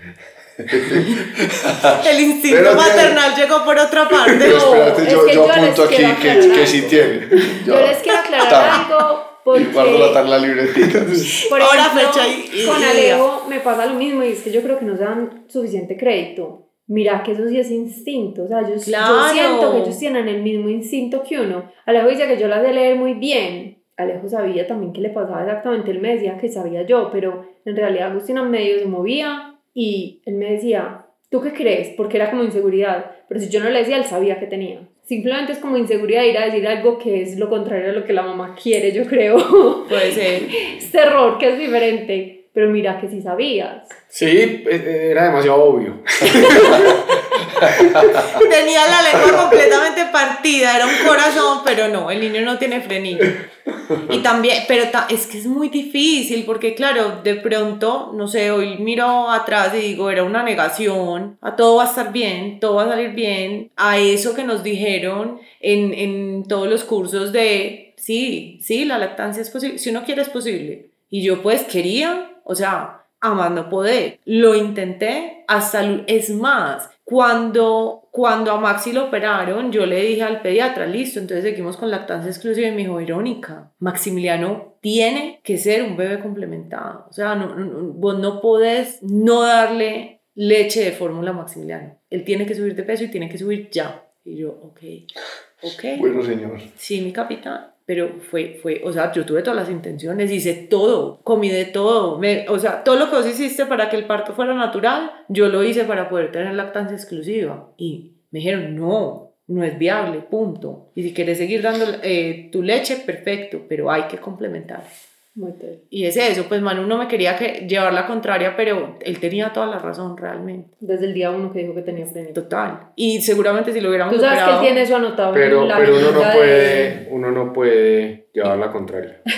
el instinto maternal llegó por otra parte. Pero espérate, yo, yo, apunto aquí que, que, sí tiene. Yo, les quiero aclarar algo. Porque, guardo la, la libretita. Por Ahora fecha y, con Alejo me pasa lo mismo y es que yo creo que nos dan suficiente crédito. Mira que eso sí es instinto, o sea, yo, yo siento que ellos tienen el mismo instinto que uno. Alejo dice que yo la de leer muy bien, Alejo sabía también qué le pasaba exactamente, él me decía que sabía yo, pero en realidad Agustina medio se movía y él me decía, ¿tú qué crees? Porque era como inseguridad. Pero si yo no le decía, él sabía que tenía. Simplemente es como inseguridad ir a decir algo que es lo contrario a lo que la mamá quiere, yo creo. Puede ser. es terror, que es diferente. Pero mira que sí sabías. Sí, e, e, era demasiado obvio. Tenía la lengua completamente partida, era un corazón, pero no, el niño no tiene frenillo. Y también, pero es que es muy difícil porque claro, de pronto, no sé, hoy miro atrás y digo, era una negación, a todo va a estar bien, todo va a salir bien, a eso que nos dijeron en, en todos los cursos de, sí, sí, la lactancia es posible, si uno quiere es posible. Y yo pues quería, o sea, amando poder. Lo intenté hasta, es más, cuando, cuando a Maxi lo operaron, yo le dije al pediatra, listo, entonces seguimos con lactancia exclusiva y me dijo, Verónica, Maximiliano tiene que ser un bebé complementado. O sea, no, vos no podés no darle leche de fórmula a Maximiliano. Él tiene que subir de peso y tiene que subir ya. Y yo, ok, ok. Bueno, señor. Sí, mi capitán pero fue, fue, o sea, yo tuve todas las intenciones, hice todo, comí de todo, me, o sea, todo lo que vos hiciste para que el parto fuera natural, yo lo hice para poder tener lactancia exclusiva. Y me dijeron, no, no es viable, punto. Y si quieres seguir dando eh, tu leche, perfecto, pero hay que complementar. Y es eso, pues Manu no me quería que llevar la contraria, pero él tenía toda la razón realmente. Desde el día uno que dijo que tenía freno. Total. Y seguramente si lo hubiéramos Tú sabes que él tiene eso anotado pero, pero uno no puede, uno no puede llevar la contraria.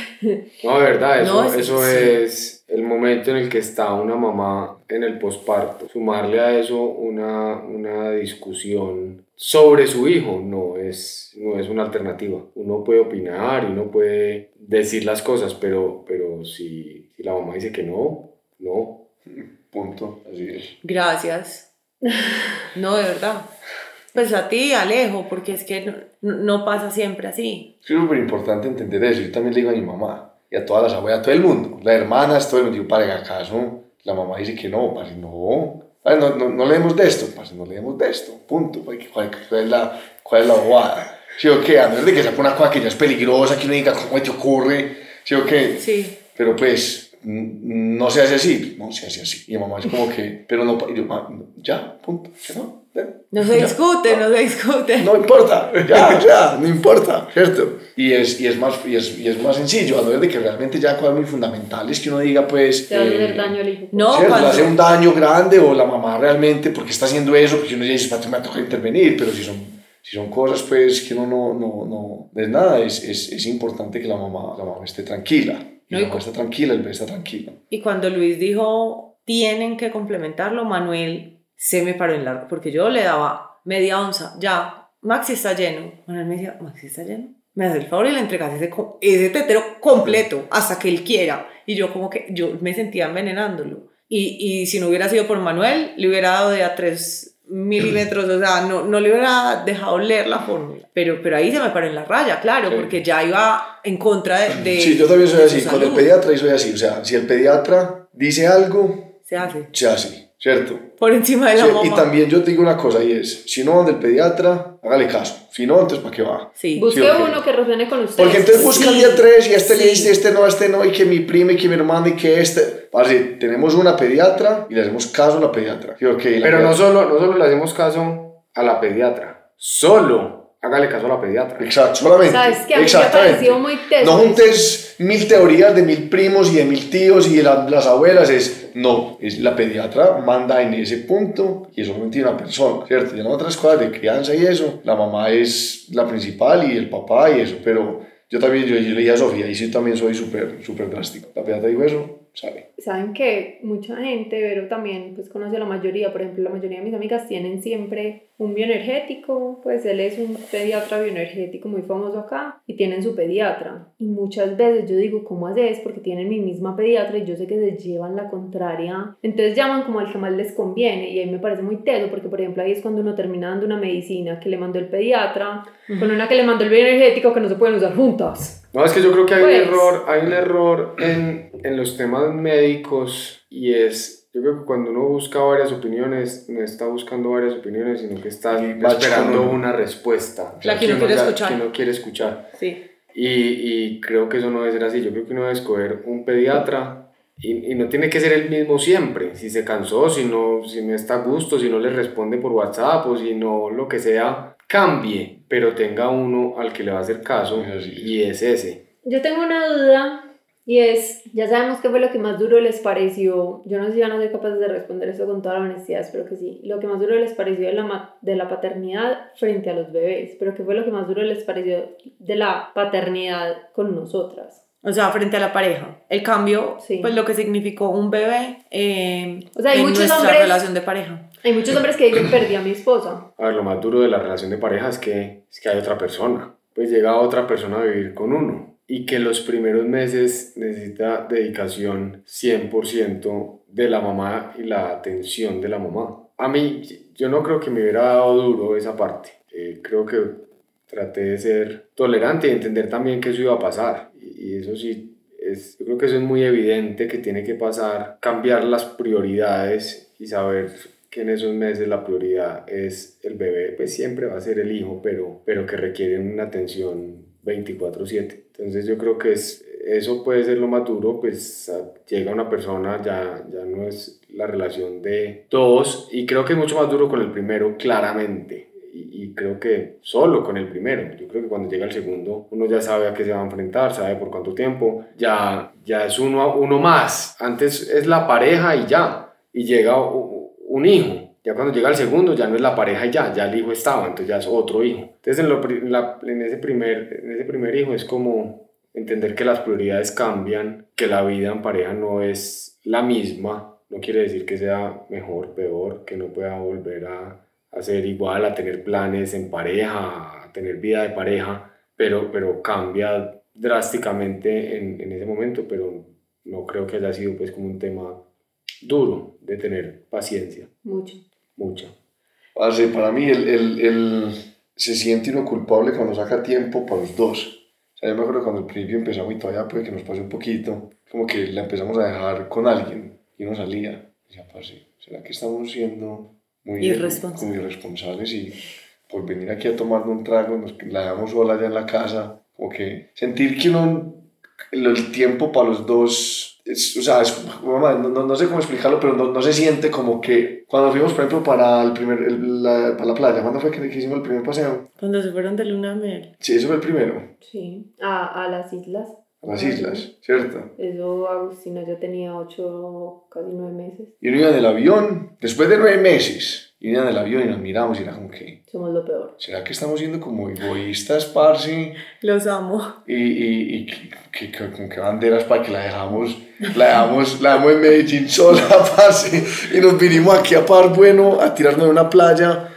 No, de verdad, eso, eso es el momento en el que está una mamá en el posparto. Sumarle a eso una, una discusión sobre su hijo no es, no es una alternativa. Uno puede opinar y uno puede decir las cosas, pero, pero si, si la mamá dice que no, no. Punto. Así es. Gracias. No, de verdad. Pues a ti, Alejo, porque es que no, no pasa siempre así. Es súper importante entender eso. Yo también le digo a mi mamá y a todas las abuelas, a todo el mundo, las hermanas, todo el mundo, digo, para acaso, la mamá dice que no, para no, no, no, no leemos de esto, parce, no leemos de esto, punto. ¿Cuál, cuál es la, cuál es la bobada? ¿Sí o qué? A menos de que sea una cosa que ya es peligrosa, que uno diga, ¿cómo te ocurre? ¿Sí o qué? Sí. Pero pues, no se hace así, no se hace así. Y mamá es como que, pero no, yo, ya, punto, no. No se discute, no se discute. No importa, ya, ya, no importa, ¿cierto? Y es, y es, más, y es, y es más sencillo, a ver de que realmente ya cosas muy fundamentales que uno diga, pues... Te va a hacer eh, daño al hijo. No, Le hace un daño grande o la mamá realmente, porque está haciendo eso? Porque uno dice, me toca intervenir, pero si son, si son cosas, pues, que uno no, no, no, es nada, es, es, es importante que la mamá, la mamá esté tranquila. No, y está tranquila, el bebé está tranquilo. Y cuando Luis dijo, tienen que complementarlo, Manuel se me paró en largo, porque yo le daba media onza, ya, Maxi está lleno. Manuel me decía, Maxi está lleno. Me hace el favor y le entregas ese, ese tetero completo hasta que él quiera. Y yo como que, yo me sentía envenenándolo. Y, y si no hubiera sido por Manuel, le hubiera dado de a tres milímetros, o sea, no, no le hubiera dejado leer la fórmula. Pero, pero ahí se me paró en la raya, claro, porque ya iba en contra de... sí, yo también soy así, con el pediatra y soy así, o sea, si el pediatra dice algo... Se hace. Se hace, ¿cierto? Por encima de la mamá. Y también yo te digo una cosa y es, si no van del pediatra, hágale caso. Si no, entonces ¿para qué va? Sí. Busque uno que resuene con usted. Porque entonces busca el día 3 y este le dice, este no, este no, y que mi prima y que mi hermana y que este. Así, tenemos una pediatra y le hacemos caso a la pediatra. Pero no, solo, no solo le hacemos caso a la pediatra, solo hágale caso a la pediatra. Exacto, solamente. Sabes que a mí me ha parecido muy teso. No juntes mil teorías de mil primos y de mil tíos y de las abuelas, es no, es la pediatra manda en ese punto y es solamente una persona, ¿cierto? Y en otras cosas de crianza y eso, la mamá es la principal y el papá y eso, pero yo también, yo, yo le dije a Sofía, y sí también soy súper, súper drástico. La pediatra dijo eso, sale. Saben que mucha gente, pero también pues conoce a la mayoría, por ejemplo, la mayoría de mis amigas tienen siempre un bioenergético, pues él es un pediatra bioenergético muy famoso acá y tienen su pediatra. Y muchas veces yo digo, ¿cómo haces? Porque tienen mi misma pediatra y yo sé que se llevan la contraria. Entonces llaman como al que más les conviene y ahí me parece muy teso porque, por ejemplo, ahí es cuando uno termina dando una medicina que le mandó el pediatra con una que le mandó el bioenergético que no se pueden usar juntas. No, es que yo creo que hay un pues error, hay un error en, en los temas médicos y es yo creo que cuando uno busca varias opiniones, no está buscando varias opiniones, sino que está esperando una respuesta. La que, no quiere escuchar. Que no quiere escuchar. Sí. Y, y, creo que eso no debe ser así. Yo creo que uno debe escoger un pediatra y, y, no tiene que ser el mismo siempre. Si se cansó, si no, si no está a gusto, si no le responde por WhatsApp o si no lo que sea, cambie, pero tenga uno al que le va a hacer caso y es ese. Yo tengo una duda y es, ya sabemos qué fue lo que más duro les pareció, yo no sé si van a ser capaces de responder esto con toda la honestidad, espero que sí, lo que más duro les pareció de la, de la paternidad frente a los bebés, pero qué fue lo que más duro les pareció de la paternidad con nosotras. O sea, frente a la pareja. El cambio, pues lo que significó un bebé eh, o sea, hay en muchos nuestra hombres, relación de pareja. Hay muchos hombres que dicen, perdí a mi esposa. A ver, lo más duro de la relación de pareja es que, es que hay otra persona. Pues llega otra persona a vivir con uno y que los primeros meses necesita dedicación 100% de la mamá y la atención de la mamá. A mí, yo no creo que me hubiera dado duro esa parte. Eh, creo que traté de ser tolerante y entender también que eso iba a pasar. Y, eso sí, es, yo creo que eso es muy evidente que tiene que pasar, cambiar las prioridades y saber que en esos meses la prioridad es el bebé, pues siempre va a ser el hijo, pero, pero que requiere una atención 24/7. Entonces yo creo que es, eso puede ser lo más duro, pues llega una persona, ya, ya no es la relación de dos, y creo que es mucho más duro con el primero, claramente. Y, creo que solo con el primero. Yo creo que cuando llega el segundo, uno ya sabe a qué se va a enfrentar, sabe por cuánto tiempo, ya, ya es uno, uno más. Antes es la pareja y ya, y llega un hijo. Ya cuando llega el segundo ya no es la pareja ya, ya el hijo estaba, entonces ya es otro hijo. Entonces en, lo, en, ese primer, en ese primer hijo es como entender que las prioridades cambian, que la vida en pareja no es la misma, no quiere decir que sea mejor, peor, que no pueda volver a, a ser igual, a tener planes en pareja, a tener vida de pareja, pero, pero cambia drásticamente en, en ese momento, pero no creo que haya sido pues como un tema duro de tener paciencia. Mucho mucho. para mí el, el, el, se siente uno culpable cuando saca tiempo para los dos. O sea, yo me acuerdo cuando al principio empezamos y todavía puede que nos pase un poquito, como que la empezamos a dejar con alguien y uno salía. Y decía, pues sí, ¿será que estamos siendo muy irresponsables, irresponsables y por venir aquí a tomar un trago nos la dejamos sola allá en la casa? Como que sentir que uno, el tiempo para los dos o sea, no, no, sé cómo explicarlo, pero no, no, se siente como que cuando fuimos, por ejemplo, para, el primer, la, para la playa, ¿cuándo fue que, hicimos el primer paseo? Cuando se fueron de luna miel. Sí, eso fue el primero. Sí, a, a las islas. A las islas, ¿cierto? Eso Agustina ya tenía ocho, casi nueve meses. Y uno iba en el avión, después de nueve meses, iban en el avión y nos miramos y era como que... Somos lo peor. ¿Será que estamos siendo como egoístas, parce? Los amo. Y, y, y que, que, con qué banderas para que la dejamos, la dejamos, la dejamos en Medellín sola, parce, y nos vinimos aquí a Par Bueno a tirarnos de una playa.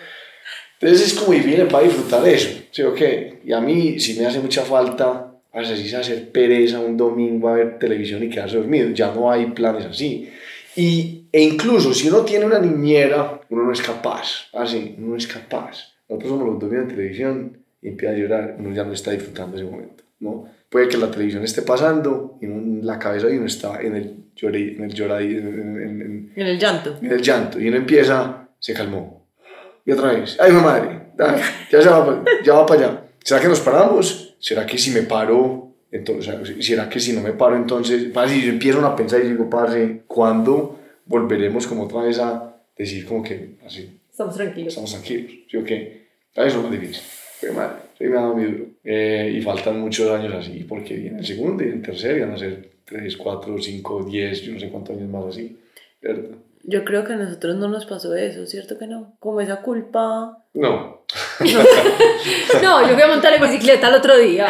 Entonces es como y viene para disfrutar eso, ¿sí o qué? Y a mí si me hace mucha falta así hacer pereza un domingo a ver televisión y quedarse dormido. Ya no hay planes así. Y, e incluso si uno tiene una niñera, uno no es capaz. Así, uno no es capaz. Nosotros somos los dos de televisión y empieza a llorar, uno ya no está disfrutando ese momento. ¿no? Puede que la televisión esté pasando y en la cabeza y uno está en el, lloré, en, el en, en, el llanto. En el llanto. Y uno empieza, se calmó. Y otra vez, ay, mi madre, ya, se va, ya va para allá. ¿Será que nos paramos? ¿será que si me paro, entonces, será que si no me paro, entonces, si yo empiezo a pensar y digo, parce, ¿cuándo volveremos como otra vez a decir como que así? Estamos tranquilos. Estamos tranquilos, ¿sí o qué? Eso es más difícil. Pero madre, sí me ha dado muy duro. Eh, y faltan muchos años así, porque viene el segundo y el tercero, y van a ser 3, 4, 5, 10, yo no sé cuántos años más así, ¿verdad? Yo creo que a nosotros no nos pasó eso, ¿cierto que no? Como esa culpa. No. no, yo fui a montar en bicicleta el otro día.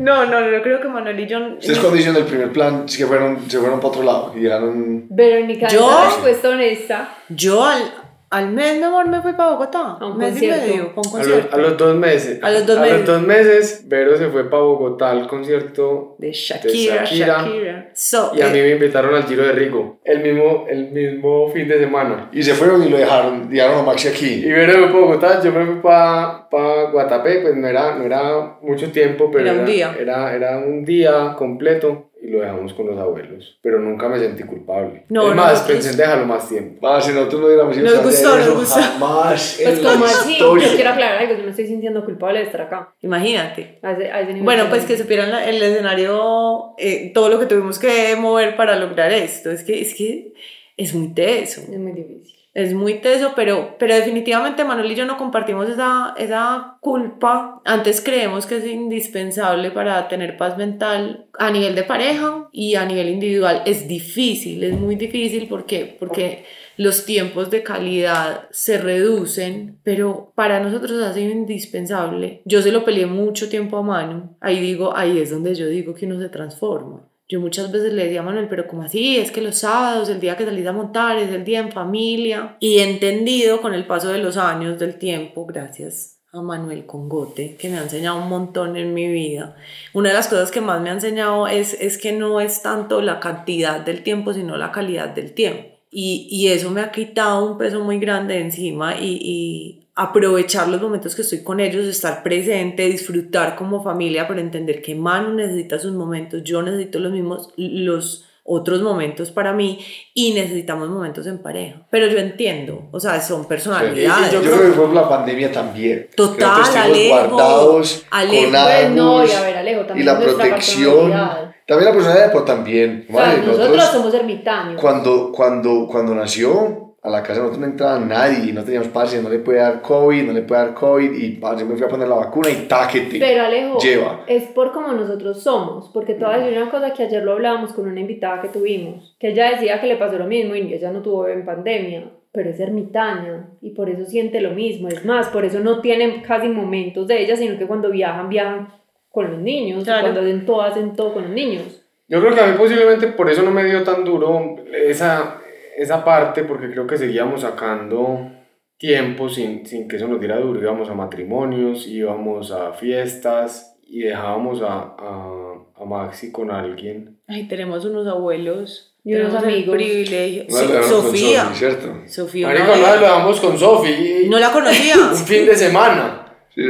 No, no, yo creo que Manuel y yo. Ustedes cuando hicieron el primer plan, sí que fueron, se fueron para otro lado y llegaron. Verónica, yo. respuesta honesta. Yo al, al mes, mi amor, me fui para Bogotá. A un mes concierto. y medio, un concierto. A, los dos meses. A los dos meses. A los dos meses, Vero se fue para Bogotá al concierto de Shakira. Shakira. y a mí eh, me invitaron al Giro de Rigo. El mismo, el mismo fin de semana. Y se fueron y lo dejaron, dejaron a Maxi aquí. Y Vero fue para Bogotá, yo me fui para, para Guatapé, pues no era, no era mucho tiempo, pero era un día. Era, era un día completo y lo dejamos con los abuelos. Pero nunca me sentí culpable. No, es más, pensé en dejarlo más tiempo. Ah, si nosotros no hubiéramos ido Nos gustó, nos gustó. Jamás pues como así, yo quiero aclarar algo, yo me estoy sintiendo culpable de estar acá. Imagínate. bueno, pues que supieran el escenario, eh, todo lo que tuvimos que mover para lograr esto. Es que es, que es muy teso. Es muy difícil es muy teso, pero, pero definitivamente Manuel y yo no compartimos esa, esa culpa. Antes creemos que es indispensable para tener paz mental a nivel de pareja y a nivel individual. Es difícil, es muy difícil porque, porque los tiempos de calidad se reducen, pero para nosotros ha sido indispensable. Yo se lo peleé mucho tiempo a mano. Ahí digo, ahí es donde yo digo que uno se transforma. Yo muchas veces le decía a Manuel, pero como así? Es que los sábados, el día que salís a montar, es el día en familia. Y entendido con el paso de los años, del tiempo, gracias a Manuel Congote, que me ha enseñado un montón en mi vida. Una de las cosas que más me ha enseñado es, es que no es tanto la cantidad del tiempo, sino la calidad del tiempo. Y, y eso me ha quitado un peso muy grande encima y aprovechar los momentos que estoy con ellos, estar presente, disfrutar como familia, pero entender que Manu necesita sus momentos, yo necesito los mismos, los otros momentos para mí y necesitamos momentos en pareja. Pero yo entiendo, o sea, son personalidades. yo, creo que fue la pandemia también. Total, Alejo. guardados Alejo, con pues, no, y a ver, Alejo, también y la protección. También la personalidad, pero también. nosotros, nosotros somos ermitaños. Cuando, cuando, cuando nació, a la casa nosotros no entraba nadie, no teníamos parce, no le puede dar COVID, no le puede dar COVID, y parce, me fui a poner la vacuna y táquete. Pero Alejo, lleva. es por como nosotros somos, porque te voy a decir una cosa que ayer lo hablábamos con una invitada que tuvimos, que ella decía que le pasó lo mismo y ella no tuvo en pandemia, pero es ermitaña y por eso siente lo mismo, es más, por eso no tienen casi momentos de ella, sino que cuando viajan, viajan con los niños, cuando hacen todo, hacen todo con los niños. Yo creo que a mí posiblemente por eso no me dio tan duro esa esa parte porque creo que seguíamos sacando tiempo sin, sin que eso nos diera duro. Íbamos a matrimonios, íbamos a fiestas y dejábamos a, a, a Maxi con alguien. Ay, tenemos unos abuelos y unos amigos. Privilegio. Sofía. ¿cierto? Sofía. Marico, no, lo dejamos con Sofía. No la conocía. un fin de semana. Sí,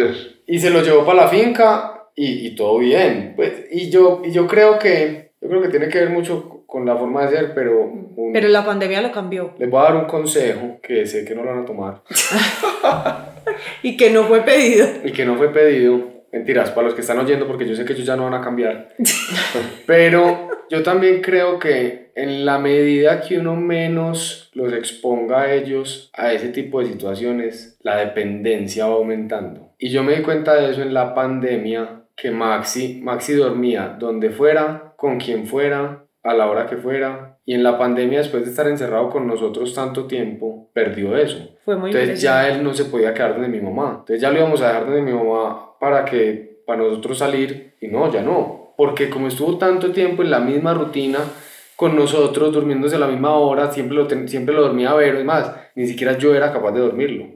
y se lo llevó para la finca y, y todo bien. Pues, y, yo, y yo creo que yo creo que tiene que ver mucho con la forma de ser, pero... pero la pandemia lo cambió. Les voy a dar un consejo que sé que no lo van a tomar. y que no fue pedido. Y que no fue pedido. Mentiras, para los que están oyendo, porque yo sé que ellos ya no van a cambiar. pero yo también creo que en la medida que uno menos los exponga a ellos a ese tipo de situaciones, la dependencia va aumentando. Y yo me di cuenta de eso en la pandemia, que Maxi, Maxi dormía donde fuera, con quien fuera, a la hora que fuera. Y en la pandemia, después de estar encerrado con nosotros tanto tiempo, perdió eso. Fue muy Entonces ya él no se podía quedar donde mi mamá. Entonces ya lo íbamos a dejar donde mi mamá para que para nosotros salir y no, ya no. Porque como estuvo tanto tiempo en la misma rutina con nosotros, durmiéndose a la misma hora, siempre lo, siempre lo dormía a ver, es más, ni siquiera yo era capaz de dormirlo.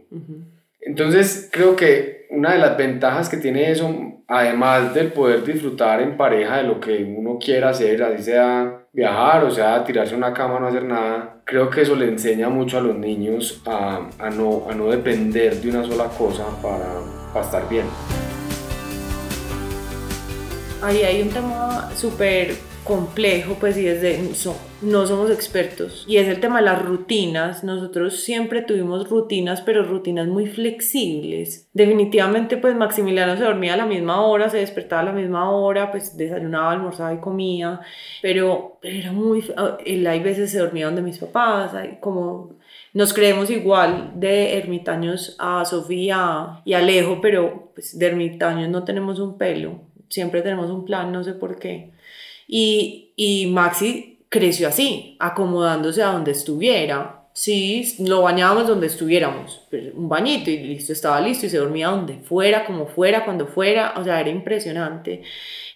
Entonces creo que una de las ventajas que tiene eso, además del poder disfrutar en pareja de lo que uno quiera hacer, así sea viajar o sea tirarse una cama, no hacer nada, creo que eso le enseña mucho a los niños a, a no, a no depender de una sola cosa para, para estar bien. Ahí hay un tema súper complejo, pues, y es de, no somos expertos. Y es el tema de las rutinas. Nosotros siempre tuvimos rutinas, pero rutinas muy flexibles. Definitivamente, pues, Maximiliano se dormía a la misma hora, se despertaba a la misma hora, pues, desayunaba, almorzaba y comía. Pero era muy... Él hay veces se dormía donde mis papás, como... Nos creemos igual de ermitaños a Sofía y Alejo, pero pues de ermitaños no tenemos un pelo. Siempre tenemos un plan, no sé por qué. Y, y Maxi creció así, acomodándose a donde estuviera. Sí, lo bañábamos donde estuviéramos, pues, un bañito y listo, estaba listo y se dormía donde fuera, como fuera, cuando fuera, o sea, era impresionante.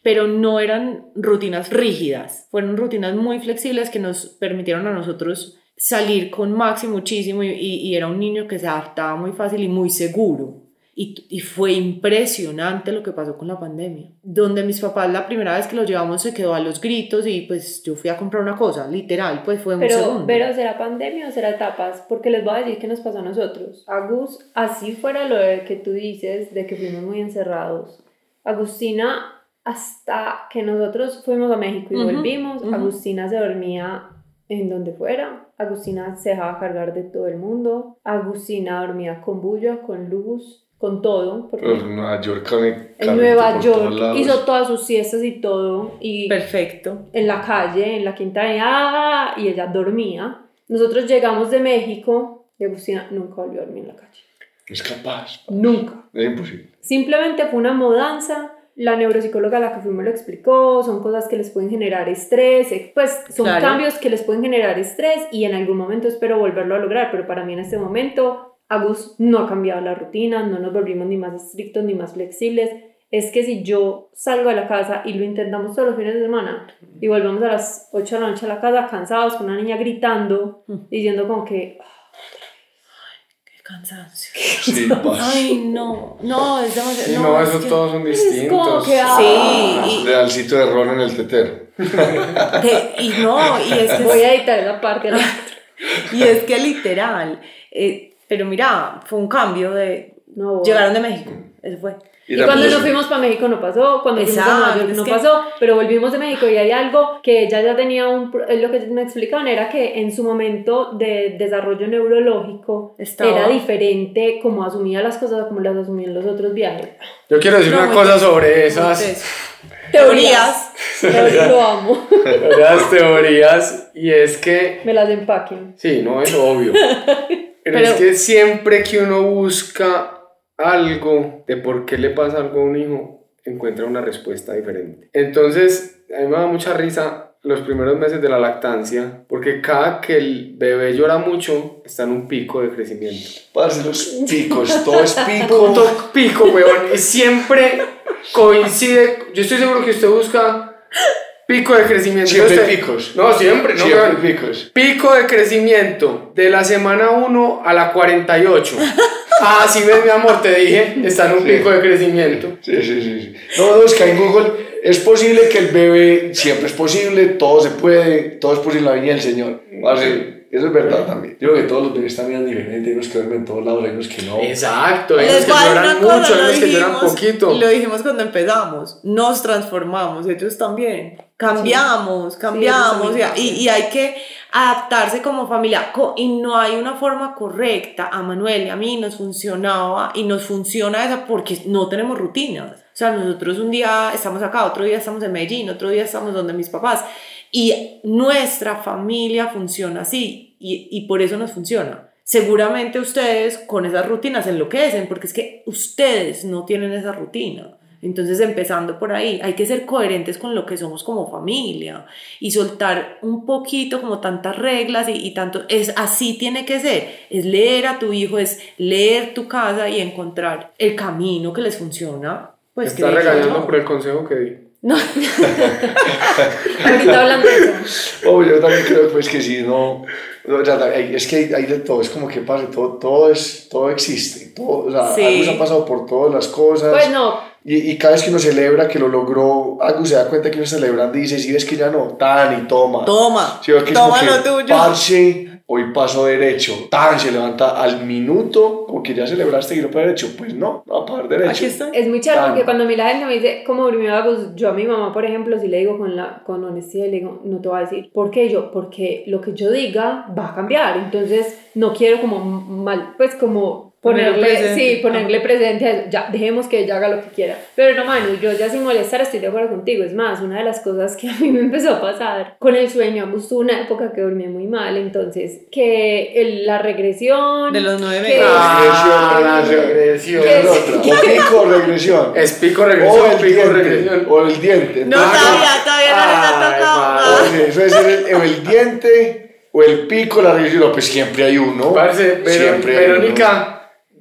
Pero no eran rutinas rígidas, fueron rutinas muy flexibles que nos permitieron a nosotros salir con Maxi muchísimo y, y era un niño que se adaptaba muy fácil y muy seguro. Y, fue impresionante lo que pasó con la pandemia. Donde mis papás la primera vez que los llevamos se quedó a los gritos y pues yo fui a comprar una cosa, literal, pues fue un pero, segundo. Pero ¿será pandemia o será etapas? Porque les voy a decir qué nos pasó a nosotros. Agus, así fuera lo que tú dices, de que fuimos muy encerrados. Agustina, hasta que nosotros fuimos a México y volvimos, Agustina se dormía en donde fuera. Agustina se dejaba cargar de todo el mundo. Agustina dormía con bulla, con luz con todo. Porque en Nueva York, en Nueva York hizo todas sus siestas y todo. Y Perfecto. En la calle, en la quinta ¡ah! y ella dormía. Nosotros llegamos de México y Agustina nunca volvió a dormir en la calle. Es capaz. Nunca. Es imposible. Simplemente fue una mudanza. La neuropsicóloga a la que fuimos lo explicó, son cosas que les pueden generar estrés, eh, pues son cambios que les pueden generar estrés y en algún momento espero volverlo a lograr, pero para mí en este momento Agus no ha cambiado la rutina, no nos volvimos ni más estrictos ni más flexibles. Es que si yo salgo de la casa y lo intentamos todos los fines de semana y volvemos a las 8 de la noche a la casa cansados con una niña gritando, mm. diciendo como que... qué cansancio. Sí, Ay, no, no, es demasiado. no, esos todos son distintos. que, sí. Y, al sitio de ron en el tetero. y no, y es que. Voy a editar esa parte. y es que literal. Eh, pero mira, fue un cambio de... No, Llegaron de México, eso fue. Y, cuando nos fuimos para México no pasó, cuando fuimos a Nueva York no pasó, pero volvimos de México y hay algo que ella ya tenía un... Lo que me explicaban era que en su momento de desarrollo neurológico era diferente como asumía las cosas como las asumían los otros viajes. Yo quiero decir una cosa sobre esas... Teorías. teorías. lo amo. Las teorías y es que... Me las empaquen. Sí, no, es obvio. Pero, es que siempre que uno busca algo de por qué le pasa algo a un hijo, encuentra una respuesta diferente. Entonces, a mí me da mucha risa los primeros meses de la lactancia, porque cada que el bebé llora mucho, está en un pico de crecimiento. Parce, los picos, todo es pico. Punto pico, weón. Y siempre coincide, yo estoy seguro que usted busca Pico de crecimiento. Siempre picos. No, siempre, no. Siempre picos. Pico de crecimiento de la semana 1 a la 48. ah, sí ves, mi amor, te dije, está en un pico de crecimiento. Sí, sí, sí. sí. No, es que en Google es posible que el bebé, siempre es posible, todo se puede, todo es posible la viña del Señor. Así, eso es verdad también. Yo creo que todos los bebés también diferentes, hay unos que duermen en todos lados, hay unos que no. Exacto, hay unos que lloran mucho, hay unos que lloran poquito. Lo dijimos cuando empezamos, nos transformamos, ellos también. Cambiamos, cambiamos y, y, hay que adaptarse como familia y no hay una forma correcta. A Manuel y a mí nos funcionaba y nos funciona esa porque no tenemos rutinas. O sea, nosotros un día estamos acá, otro día estamos en Medellín, otro día estamos donde mis papás Y nuestra familia funciona así y, y por eso nos funciona. Seguramente ustedes con esas rutinas enloquecen porque es que ustedes no tienen esa rutina. Entonces, empezando por ahí, hay que ser coherentes con lo que somos como familia y soltar un poquito como tantas reglas y, y, tanto, es así tiene que ser, es leer a tu hijo, es leer tu casa y encontrar el camino que les funciona. Pues Está regañando por el consejo que di. No. Ahorita hablando de eso. Oh, yo también creo pues, que si no, es que hay, hay, de todo, es como que pasa, todo, todo, es, todo existe, todo, o sea, Sí. Agus ha pasado por todas las cosas. Pues no, Y, y cada vez que uno celebra que lo logró, Agus se da cuenta que uno celebrando y dice, si ves que ya no, tan y toma. Toma, Sí, que es como toma que, lo tuyo. Parce, hoy paso derecho, tan, se levanta al minuto, como que ya celebraste y no para derecho, pues no, no va a pagar derecho. Aquí está. Es muy chévere porque cuando a mí la gente me dice cómo durmió Agus, yo a mi mamá, por ejemplo, si le digo con, la, con honestidad, le digo, no te voy a decir. ¿Por qué yo? Porque lo que yo diga va a cambiar. Entonces, no quiero como mal, pues como Ponerle ponerle, presente. sí, ponerle presente a eso. Ya, dejemos que ella haga lo que quiera. Pero no, Manu, yo ya sin molestar estoy de acuerdo contigo. Es más, una de las cosas que a mí me empezó a pasar con el sueño, Agus tuvo una época que dormía muy mal, entonces, que el- la regresión... De los nueve meses. Ah, la regresión. ¿Qué Es otra. O pico o regresión. Es pico o regresión, el pico diente, regresión. o el diente. No, Entonces, todavía, todavía no les ha Ay, tocado. Ah. Oye, Eso es el, o el diente o el pico, la regresión. No, pues siempre hay uno. Parce, Vero- siempre hay Verónica,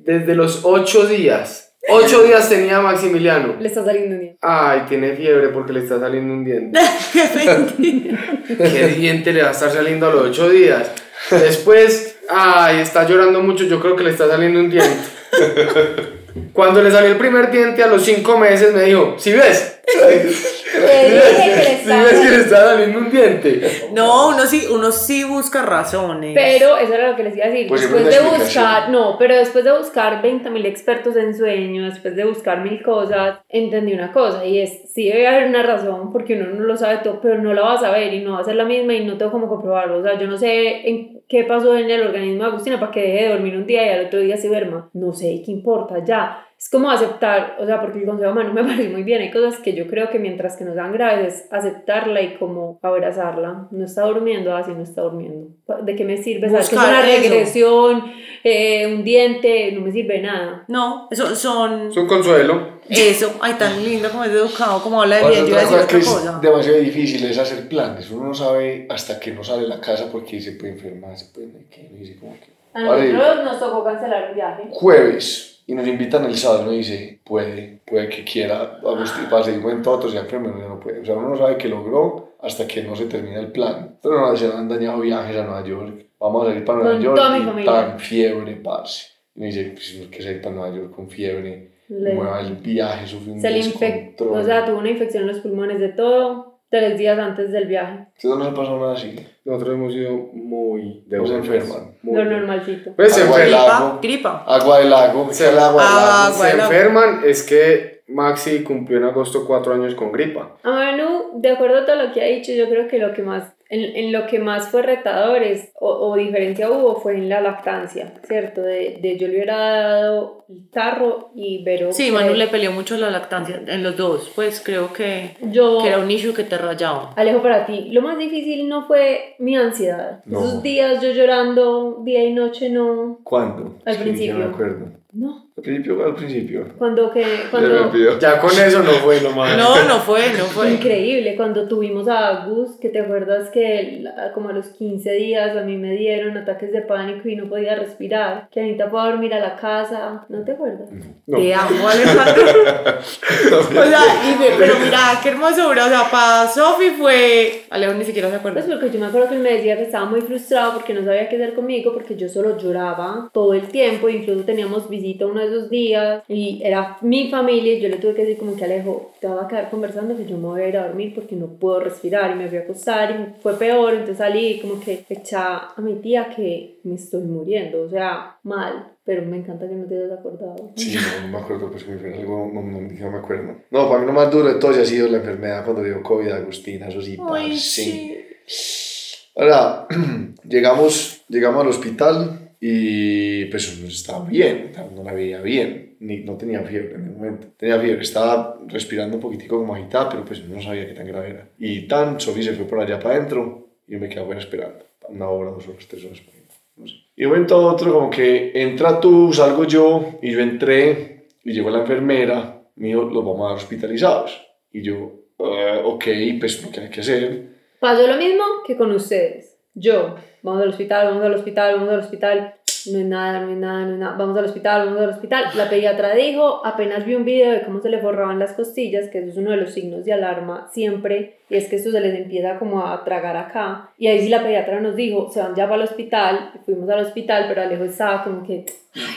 desde los ocho días, ocho días tenía Maximiliano. Le está saliendo un día. Ay, tiene fiebre porque le está saliendo un diente. ¿Qué diente le va a estar saliendo a los ocho días? Después, ay, está llorando mucho, yo creo que le está saliendo un diente. Cuando le salió el primer diente a los cinco meses me dijo, ¿si ves? Dije que le ¿Si estaba- ves que le está saliendo un diente? No, uno sí, uno sí busca razones. Pero eso era lo que les iba a decir. Pues siempre después una de explicación. buscar, no, pero después de buscar 20.000 expertos en sueño, después de buscar mil cosas, entendí una cosa y es, sí debe haber una razón porque uno no lo sabe todo, pero no la va a saber y no va a ser la misma y no tengo cómo comprobarlo. O sea, yo no sé en qué pasó en el organismo de Agustina para que deje de dormir un día y al otro día se duerma. No sé, ¿qué importa? Ya. Es como aceptar, o sea, porque el consejo humano me parece muy bien. Hay cosas que yo creo que mientras que no sean graves es aceptarla y como abrazarla. No está durmiendo, así no está durmiendo. ¿De qué me sirve? ¿Sabes? Es una regresión, eh, un diente, no me sirve de nada. No, eso son. Es un consuelo. Eso, ay, tan lindo como es educado, como habla de bien. Yo a decir cosa otra es cosa. demasiado difícil es hacer planes. Uno no sabe hasta que no sale de la casa porque se puede enfermar, se puede... uno dice como que... A nosotros nos tocó cancelar un viaje. Jueves y nos invitan el sábado, uno dice, puede, puede que quiera, Agustín, pase y cuenta otro, se enferma, no, no puede. O sea, uno no sabe que logró hasta que no se termina el plan. Pero no, se han dañado viajes a Nueva York. Vamos a salir para Nueva Con York toda mi y familia. tan fiebre, parce. Y me dice, pues, ¿por qué salir para Nueva York con fiebre? Le- Mueva el viaje, sufre un se le infectó, o sea, tuvo una infección en los pulmones de todo, tres días antes del viaje. ¿Ustedes no se pasó nada así? Nosotros hemos sido muy de No se buenas. enferman. Muy Lo bien. normalcito. Pues se Agua enferman. lago. Gripa, gripa. Agua del lago, Se- el agua del Ah, lago. agua Se del lago. enferman es que Maxi cumplió en agosto cuatro años con gripa. A Manu, de acuerdo a todo lo que ha dicho, yo creo que lo que más, en, en lo que más fue retador es, o, o diferencia hubo fue en la lactancia, ¿cierto? De, de yo le hubiera dado el tarro y Vero... Sí, Manu le peleó mucho la lactancia en los dos. Pues creo que, Yo... que era un issue que te rayaba. Alejo, para ti, lo más difícil no fue mi ansiedad. No. Esos días yo llorando día y noche, no. ¿Cuándo? Al Sí, principio. Ya me acuerdo. No. Al principio, al principio. Cuando que. Ya me Cuando. Ya con eso no fue lo más. No, no fue, no fue. Increíble, cuando tuvimos a Agus, que te acuerdas que como a los 15 días a mí me dieron ataques de pánico y no podía respirar, que Anita fue a dormir a la casa, ¿no te acuerdas? No. Te amo, Alejandro. o sea, y ve- pero mira, qué hermosura. O sea, para Sofi fue. Alejo ni siquiera se acuerda. Pues porque yo me acuerdo que él me decía que estaba muy frustrado porque no sabía qué hacer conmigo, porque yo solo lloraba todo el tiempo, incluso teníamos visita uno de esos días y era mi familia y yo le tuve que decir como que Alejo, te vas a quedar conversando que yo me voy a ir a dormir porque no puedo respirar y me fui a acostar y fue peor, entonces salí como que echa a mi tía que me estoy muriendo, o sea, mal. Pero me encanta que no te hayas acordado. Sí, no, no me acuerdo, pues muy bien, algo, no, no, no me acuerdo. No, para mí lo más duro de todo ya ha sido la enfermedad cuando dio COVID a Agustina, eso sí, Ay, parce. sí. Ahora, llegamos, llegamos al hospital y pues uno estaba bien, no la veía bien. ni, no tenía fiebre en el momento. Tenía fiebre, estaba respirando un poquitico como agitada, pero pues no sabía qué tan grave era. Y tan, Sofía se fue por allá para adentro y yo me quedé afuera esperando. Una hora, dos horas, tres horas. No sé. Y de momento otro, como que entra tú, salgo yo, y yo entré, y llegó la enfermera, me dijo, los vamos a dar hospitalizados. Y yo, uh, ok, pues lo que hay que hacer. Pasó lo mismo que con ustedes. Yo, vamos al hospital, vamos al hospital, vamos al hospital no es nada, no es nada, no es nada, vamos al hospital, vamos al hospital. La pediatra dijo, apenas vi un video de cómo se le forraban las costillas, que eso es uno de los signos de alarma siempre, y es que esto se les empieza como a tragar acá. Y ahí sí la pediatra nos dijo, se van ya para el hospital, fuimos al hospital, pero Alejo estaba como que,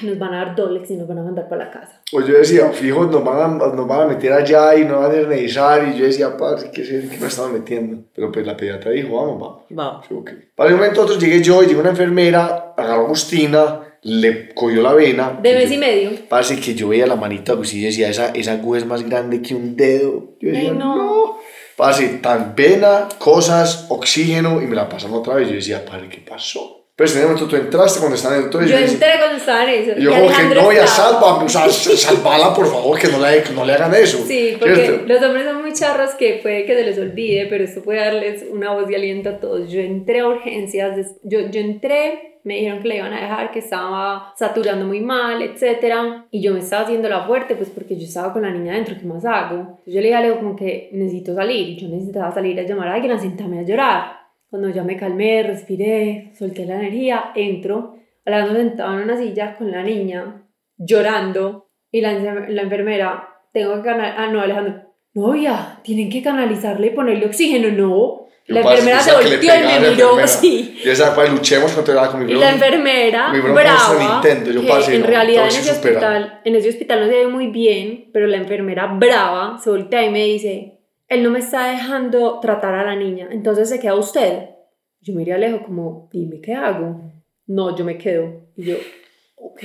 nos van a dar Dolex y nos van a mandar para la casa. Pues yo decía, fijo, nos van a, nos van a meter allá y no van a revisar, y yo decía, padre, ¿qué, ¿qué me estaba metiendo? Pero pues la pediatra dijo, vamos, vamos. Vamos. Sí, okay. Para el momento otro llegué yo y llegó una enfermera, a Agustina, le cogió la vena. De mes y medio. Parece que yo veía la manita de y decía, esa, esa aguja es más grande que un dedo. Yo decía, Ay, no. no. Parce, tan vena, cosas, oxígeno, y me la pasaron otra vez. Yo decía, padre, ¿qué pasó? Pero en ese momento tú entraste cuando estaban en el doctor. Yo decía- entré cuando estaban en eso. y yo y como que no, ya salva, sea, salvala por favor, que no le, que no le hagan eso. Sí, porque ¿cierto? los hombres son muy charros que puede que se les olvide, pero esto puede darles una voz de aliento a todos. Yo entré a urgencias, yo, yo entré, me dijeron que le iban a dejar, que estaba saturando muy mal, etc. Y yo me estaba haciendo la fuerte, pues porque yo estaba con la niña adentro, ¿qué más hago? Entonces yo le dije a Leo como que necesito salir, yo necesitaba salir a llamar a alguien, a sentarme a llorar. Cuando ya me calmé, respiré, solté la energía, entro, Alejandro sentado en una silla con la niña, llorando, y la, la enfermera, tengo que canalizar, ah, no, Alejandro, novia, tienen que canalizarle y ponerle oxígeno, no. La enfermera se volteó y me miró, sí. Yo decía, pues luchemos contra la con mi Y la enfermera, Mi brava, Nintendo, yo que en no, realidad en ese, supera. hospital, en ese hospital no se ve muy bien, pero la enfermera brava se voltea y me dice, él no me está dejando tratar a la niña, entonces se queda usted. Yo miré a Alejo como, dime qué hago. No, yo me quedo. Y yo, ok,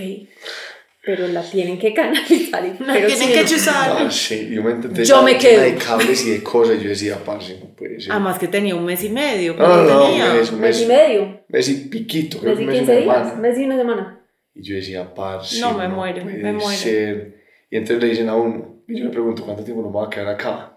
pero la tienen que canalizar. y- La pero tienen sí, que no. chuzar. Ah, sí, yo me intenté. Yo me quedo. de cables y de cosas. y Yo decía, parce, no puede ser. Además que tenía un mes y medio. no, no, ¿cuánto no, tenía? un mes, un Mes y mes, medio, mes y piquito, creo mes y que un mes y 15 una días, semana. mes y una semana. Y yo decía, parce. No, me muero, puede me muero. ser. Y entonces le dicen a uno, y yo le pregunto, ¿cuánto tiempo nos vamos a quedar acá?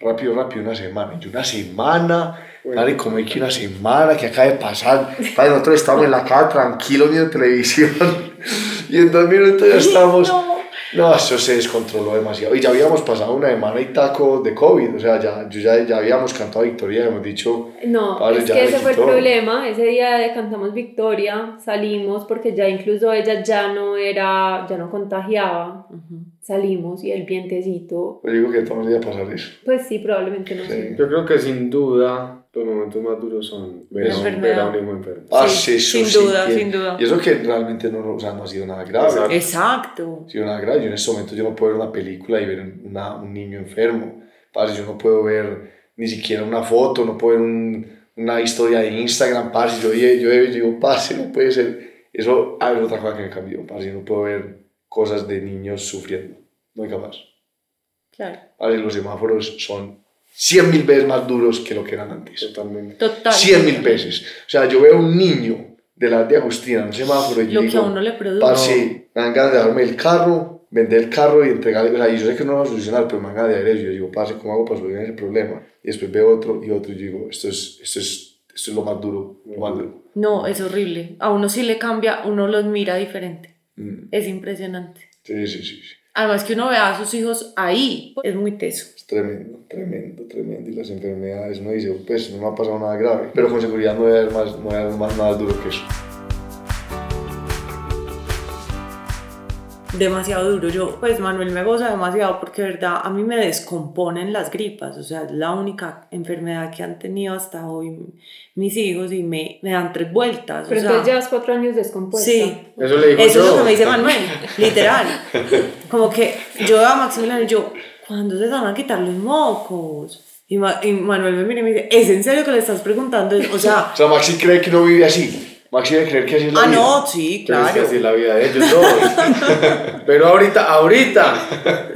Rápido, rápido, una semana. Y yo, una semana. Dale, como hay que una semana que acaba de pasar. Padre, nosotros estamos en la casa tranquilos viendo televisión. y en dos minutos ya estamos. No. No, eso se descontroló demasiado. Y ya habíamos pasado una semana y taco de COVID. O sea, ya, yo ya, ya habíamos cantado victoria, hemos dicho. No, Padre, es que ese fue el problema. Ese día de cantamos Victoria, salimos porque ya incluso ella ya no era, ya no contagiaba. Ujú. Salimos y el vientecito, Pues digo que todos los días pasar eso. pues sí, probablemente no Sí. sé. Yo creo que sin duda los momentos más duros son ver a un- ver a enfermo. Ah, Sí, sí, eso sin sí, duda, que- sin duda. Y eso que realmente no, o sea, no ha sido nada grave. Exacto. Exacto. No ha sido nada grave. Yo en este momento yo no puedo ver una película y ver una, un niño enfermo. Parce, yo no puedo ver ni siquiera una foto, no puedo ver un- una historia de Instagram, parce. Yo, yo, yo, yo digo, parce, no puede ser. Eso ah, es otra cosa que me cambió, parce. Yo no puedo ver cosas de niños sufriendo. No soy capaz. Claro. Parce, los semáforos son 100 mil veces más duros que lo que eran antes. Totalmente. Total. 100 mil veces. O sea, yo veo un niño de la de Agustina en un semáforo y yo Lo que digo, a uno le produce. parce, me dan ganas de darme el carro, vender el carro y entregarle, o sea, y yo sé que no lo va a solucionar, pero me dan ganas de dar eso. Yo digo, parce, ¿cómo hago para solucionar ese problema? Y después veo otro y otro y digo, esto es, esto es, esto es lo más duro, lo más duro. No, es horrible. A uno sí le cambia, uno los mira diferente. Mm, Es impresionante. Sí, sí, sí, sí. Además que uno ve a sus hijos ahí, es muy teso. Es tremendo, tremendo, tremendo. Y las enfermedades, uno dice, pues no me ha pasado nada grave, pero con seguridad no debe haber más, no debe haber más nada duro que eso. Demasiado duro. Yo, pues Manuel me goza demasiado porque, de verdad, a mí me descomponen las gripas. O sea, es la única enfermedad que han tenido hasta hoy mis hijos y me, me dan tres vueltas. Pero o sea, entonces llevas cuatro años descompuesta. Sí, Eso le digo eso es lo que me dice Manuel, literal. Como que yo a Maximiliano yo, ¿cuándo se van a quitar los mocos? Y, Ma- y Manuel me mira y me dice, ¿es en serio que le estás preguntando? O sea, O sea, Maxi cree que no vive así. Maxi debe creer que así es la ah, vida. no, sí, Pero es que claro. así es la vida de ellos dos. Pero ahorita, ahorita,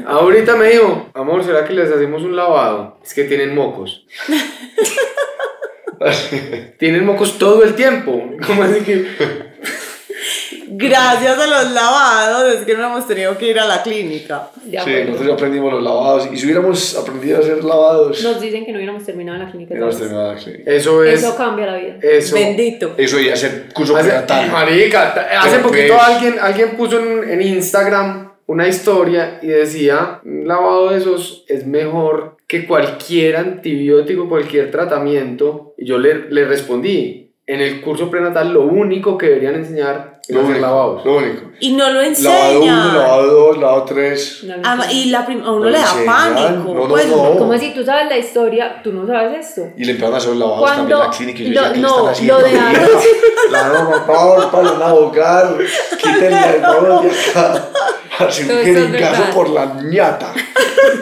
ahorita me dijo, amor, ¿será que les hacemos un lavado? Es que tienen mocos. tienen mocos todo el tiempo. ¿Cómo así que? Gracias a los lavados es que no hemos tenido que ir a la clínica. sí, nosotros ya aprendimos los lavados. Y si hubiéramos aprendido a hacer lavados. Nos dicen que no hubiéramos terminado en la clínica. terminado la clínica. Eso es. Eso cambia la vida. Eso. Bendito. Eso y hacer curso prenatal. Marica, hace poquito alguien, alguien puso en, en Instagram una historia y decía: un lavado de esos es mejor que cualquier antibiótico, cualquier tratamiento. Y yo le, le respondí: en el curso prenatal lo único que deberían enseñar Lo único, lavados. Lo único. Y no lo Lavado 1, enseñan. lavado 2, lavado 3. Ah, y la a uno No le da enseñan. pánico. No, no, pues, no. ¿Cómo así? ¿Tú sabes la historia? ¿Tú no sabes esto? Y le empezaron a hacer los lavados Cuando- también la clínica. Y yo lo- decía, ¿qué no, están lo haciendo? de antes. La norma, por para una vocal. Quítenle el favor de acá. Hace un jeringazo por la ñata.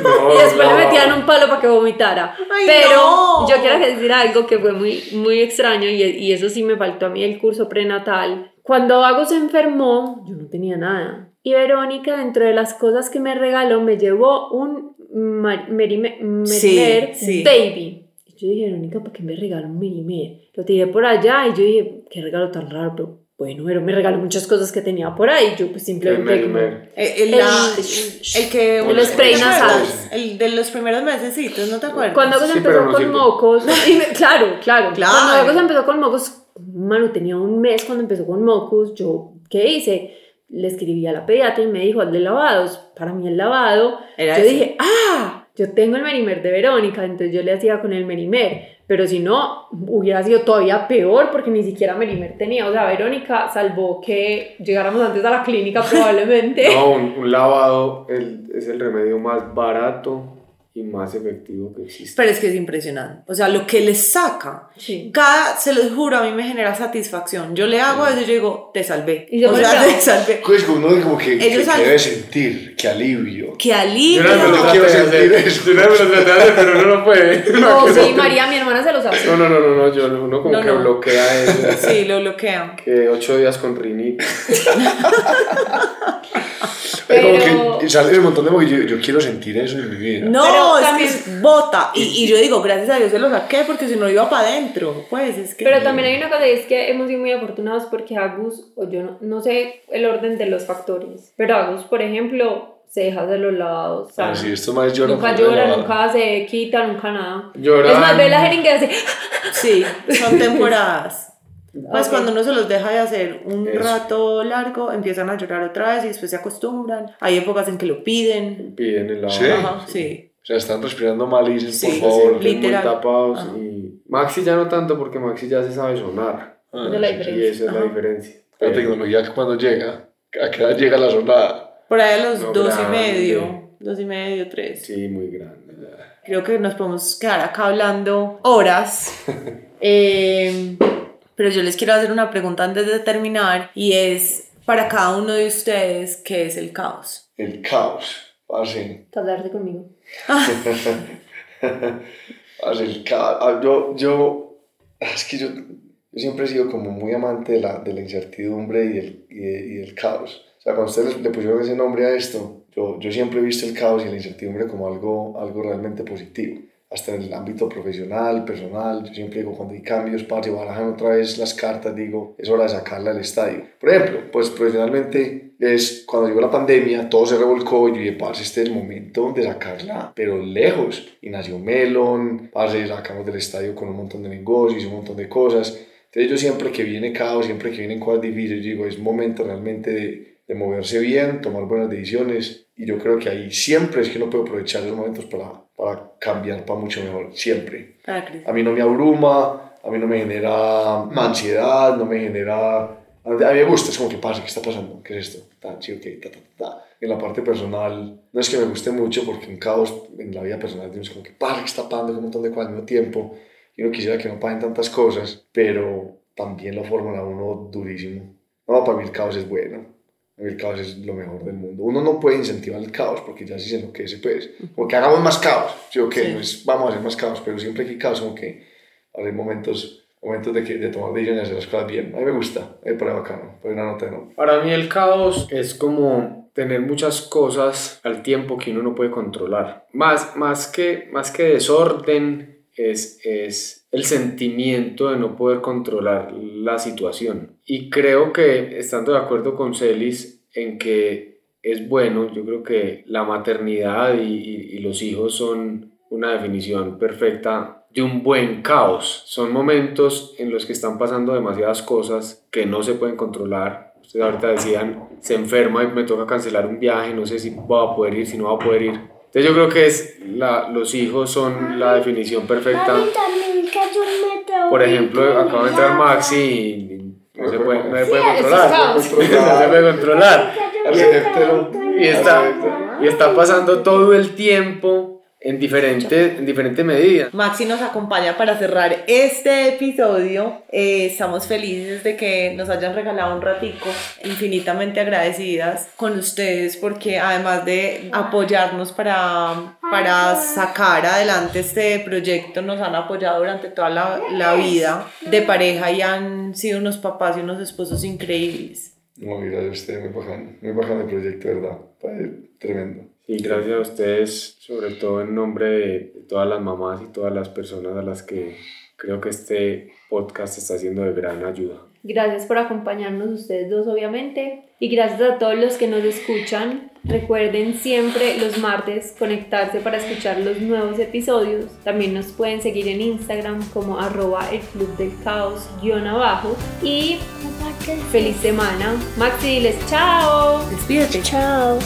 No, Y después no. le metían un palo para que vomitara. Ay, Pero no. yo quiero decir algo que fue muy, muy extraño y, y eso sí me faltó a mí el curso prenatal. Cuando Vago se enfermó, yo no tenía nada. Y Verónica, dentro de las cosas que me regaló, me llevó un mar- merime- Sí, Merimer sí. Baby. Y yo dije, Verónica, ¿para qué me regaló un Merimer? Lo tiré por allá y yo dije, qué regalo tan raro, pero bueno, pero me regaló muchas cosas que tenía por ahí. Yo pues simplemente El como... Merimer. Eh, El, El- la- el que el spray ¿te nasal. El de los primeros mesecitos, ¿no te acuerdas? Cuando Sí, empezó no con sirve. mocos, y me- claro, claro, Claro. Cuando Agos empezó con mocos, mano, tenía un mes cuando empezó con mocos, yo, ¿qué hice? Le escribí a la pediatra y me dijo, hazle lavados. Para mí el lavado, Era yo ese. dije, ah, yo tengo el merimer de Verónica, entonces yo le hacía con el merimer. Pero si no, hubiera sido todavía peor porque ni siquiera merimer tenía. O sea, Verónica salvó que llegáramos antes a la clínica probablemente. No, un, un lavado el- es el remedio más barato y más efectivo que existe. Pero es que es impresionante. O sea, lo que les saca. Sí. Cada, se los juro, a mí me genera satisfacción. Yo le hago eso y yo digo, te salvé. Y yo o sea, bravo. te salvé. Pues que uno como que, que, Ellos que debe sentir, que alivio. ¡Qué Yo alivio! Yo traté quiero de sentir eso. yo una vez me lo traté de hacer, pero uno no puede. No, sí, María, mi hermana se lo sabe. No, no, no, no, no, yo no- uno como No, que no. bloquea eso. Sí, lo bloquean. Que ocho días con rinitis. Es como Pero- que sale un montón de yo, yo quiero sentir eso en mi vida. No, Pero es también- que es bota. Y, y yo digo, gracias a Dios se lo saqué porque si no iba para adentro. Pues es que. Pero también hay una cosa y es que hemos sido muy afortunados porque Agus, o yo no, no sé el orden de los factores, pero Agus, por ejemplo, se deja hacer los lavados. Ah, sí, estos más lloran. nunca llora, nunca se quita, nunca nada. Lloran. Es más, ve la jeringa y hace. Sí, son temporadas. Pues Ok. cuando uno se los deja de hacer un Eso. rato largo, empiezan a llorar otra vez y después se acostumbran. Hay épocas en que lo piden. Piden el lavado. Sí. Ajá, sí. O sea, están respirando mal y dicen, Sí, por favor. sí. Muy tapados Ajá. y Maxi ya no tanto porque Maxi ya se sabe sonar Ah, la sí. y esa es la diferencia La tecnología que cuando llega, a qué edad llega la sonada. Por ahí a los No, dos y medio. Dos y medio, tres. sí muy grande Creo que nos podemos quedar acá hablando horas. Eh, pero yo les quiero hacer una pregunta antes de terminar y es para cada uno de ustedes, ¿qué es el caos? El caos. Así. Casarse conmigo. Caos. Ah, Yo, yo, es que yo, yo siempre he sido como muy amante de la, de la incertidumbre y del, y, de- y del caos. O sea, cuando ustedes le pusieron ese nombre a esto, yo, yo siempre he visto el caos y la incertidumbre como algo, algo realmente positivo. Hasta en el ámbito profesional, personal, yo siempre digo, cuando hay cambios, parce, barajan otra vez las cartas, digo, es hora de sacarla al estadio. Por ejemplo, pues profesionalmente es cuando llegó la pandemia, todo se revolcó y yo dije, parce, este es el momento de sacarla, pero lejos. Y nació Melon, parce, sacamos del estadio con un montón de negocios, un montón de cosas. Entonces yo siempre que viene caos, siempre que vienen cosas difíciles, digo, es momento realmente de, de moverse bien, tomar buenas decisiones. Y yo creo que ahí siempre es que uno puede aprovechar esos momentos para, para cambiar para mucho mejor, siempre. A mí no me abruma, a mí no me genera ansiedad, no me genera... A mí me gusta, es como que pasa, ¿qué está pasando? ¿Qué es esto? Ta, sí, ta, ta, ta. En la parte personal, no es que me guste mucho porque un caos en la vida personal es como que pasa, ¿qué está pasando? Un montón de cosas al mismo tiempo. Y uno quisiera que no paguen tantas cosas, pero también lo forman a uno durísimo. No, para mí el caos es bueno. Para el caos es lo mejor del mundo. Uno no puede incentivar el caos porque ya si se enloquece, pues. Como que hagamos más caos. Sí, ok, Sí. no es vamos a hacer más caos, pero siempre que hay caos, como que hay momentos, momentos de, que, de tomar decisiones y hacer las cosas bien. A mí me gusta, me parece bacano, pero una nota no. Para mí el caos es como tener muchas cosas al tiempo que uno no puede controlar. Más, más, que, más que desorden es, es el sentimiento de no poder controlar la situación. Y creo que, estando de acuerdo con Celis en que es bueno, yo creo que la maternidad y, y los hijos son una definición perfecta de un buen caos. Son momentos en los que están pasando demasiadas cosas que no se pueden controlar. Ustedes ahorita decían, se enferma y me toca cancelar un viaje, no sé si voy a poder ir, si no va a poder ir. Entonces yo creo que es la, los hijos son la definición perfecta. Por ejemplo, acaba de entrar Maxi y no se puede, no se puede controlar. No se puede controlar. Y está, y está pasando todo el tiempo en diferente, en diferente medida. Maxi nos acompaña para cerrar este episodio. Eh, estamos felices de que nos hayan regalado un ratico, infinitamente agradecidas con ustedes porque además de apoyarnos para, para sacar adelante este proyecto, nos han apoyado durante toda la, la vida de pareja y han sido unos papás y unos esposos increíbles. No, gracias a usted, muy bajano, muy bajano el proyecto, ¿verdad? Tremendo. Y gracias a ustedes, sobre todo en nombre de todas las mamás y todas las personas a las que creo que este podcast está siendo de gran ayuda. Gracias por acompañarnos ustedes dos, obviamente. Y gracias a todos los que nos escuchan. Recuerden siempre los martes conectarse para escuchar los nuevos episodios. También nos pueden seguir en Instagram como arroba el club del caos guion abajo. Y feliz semana. Maxi, diles chao. Despídete. Chao.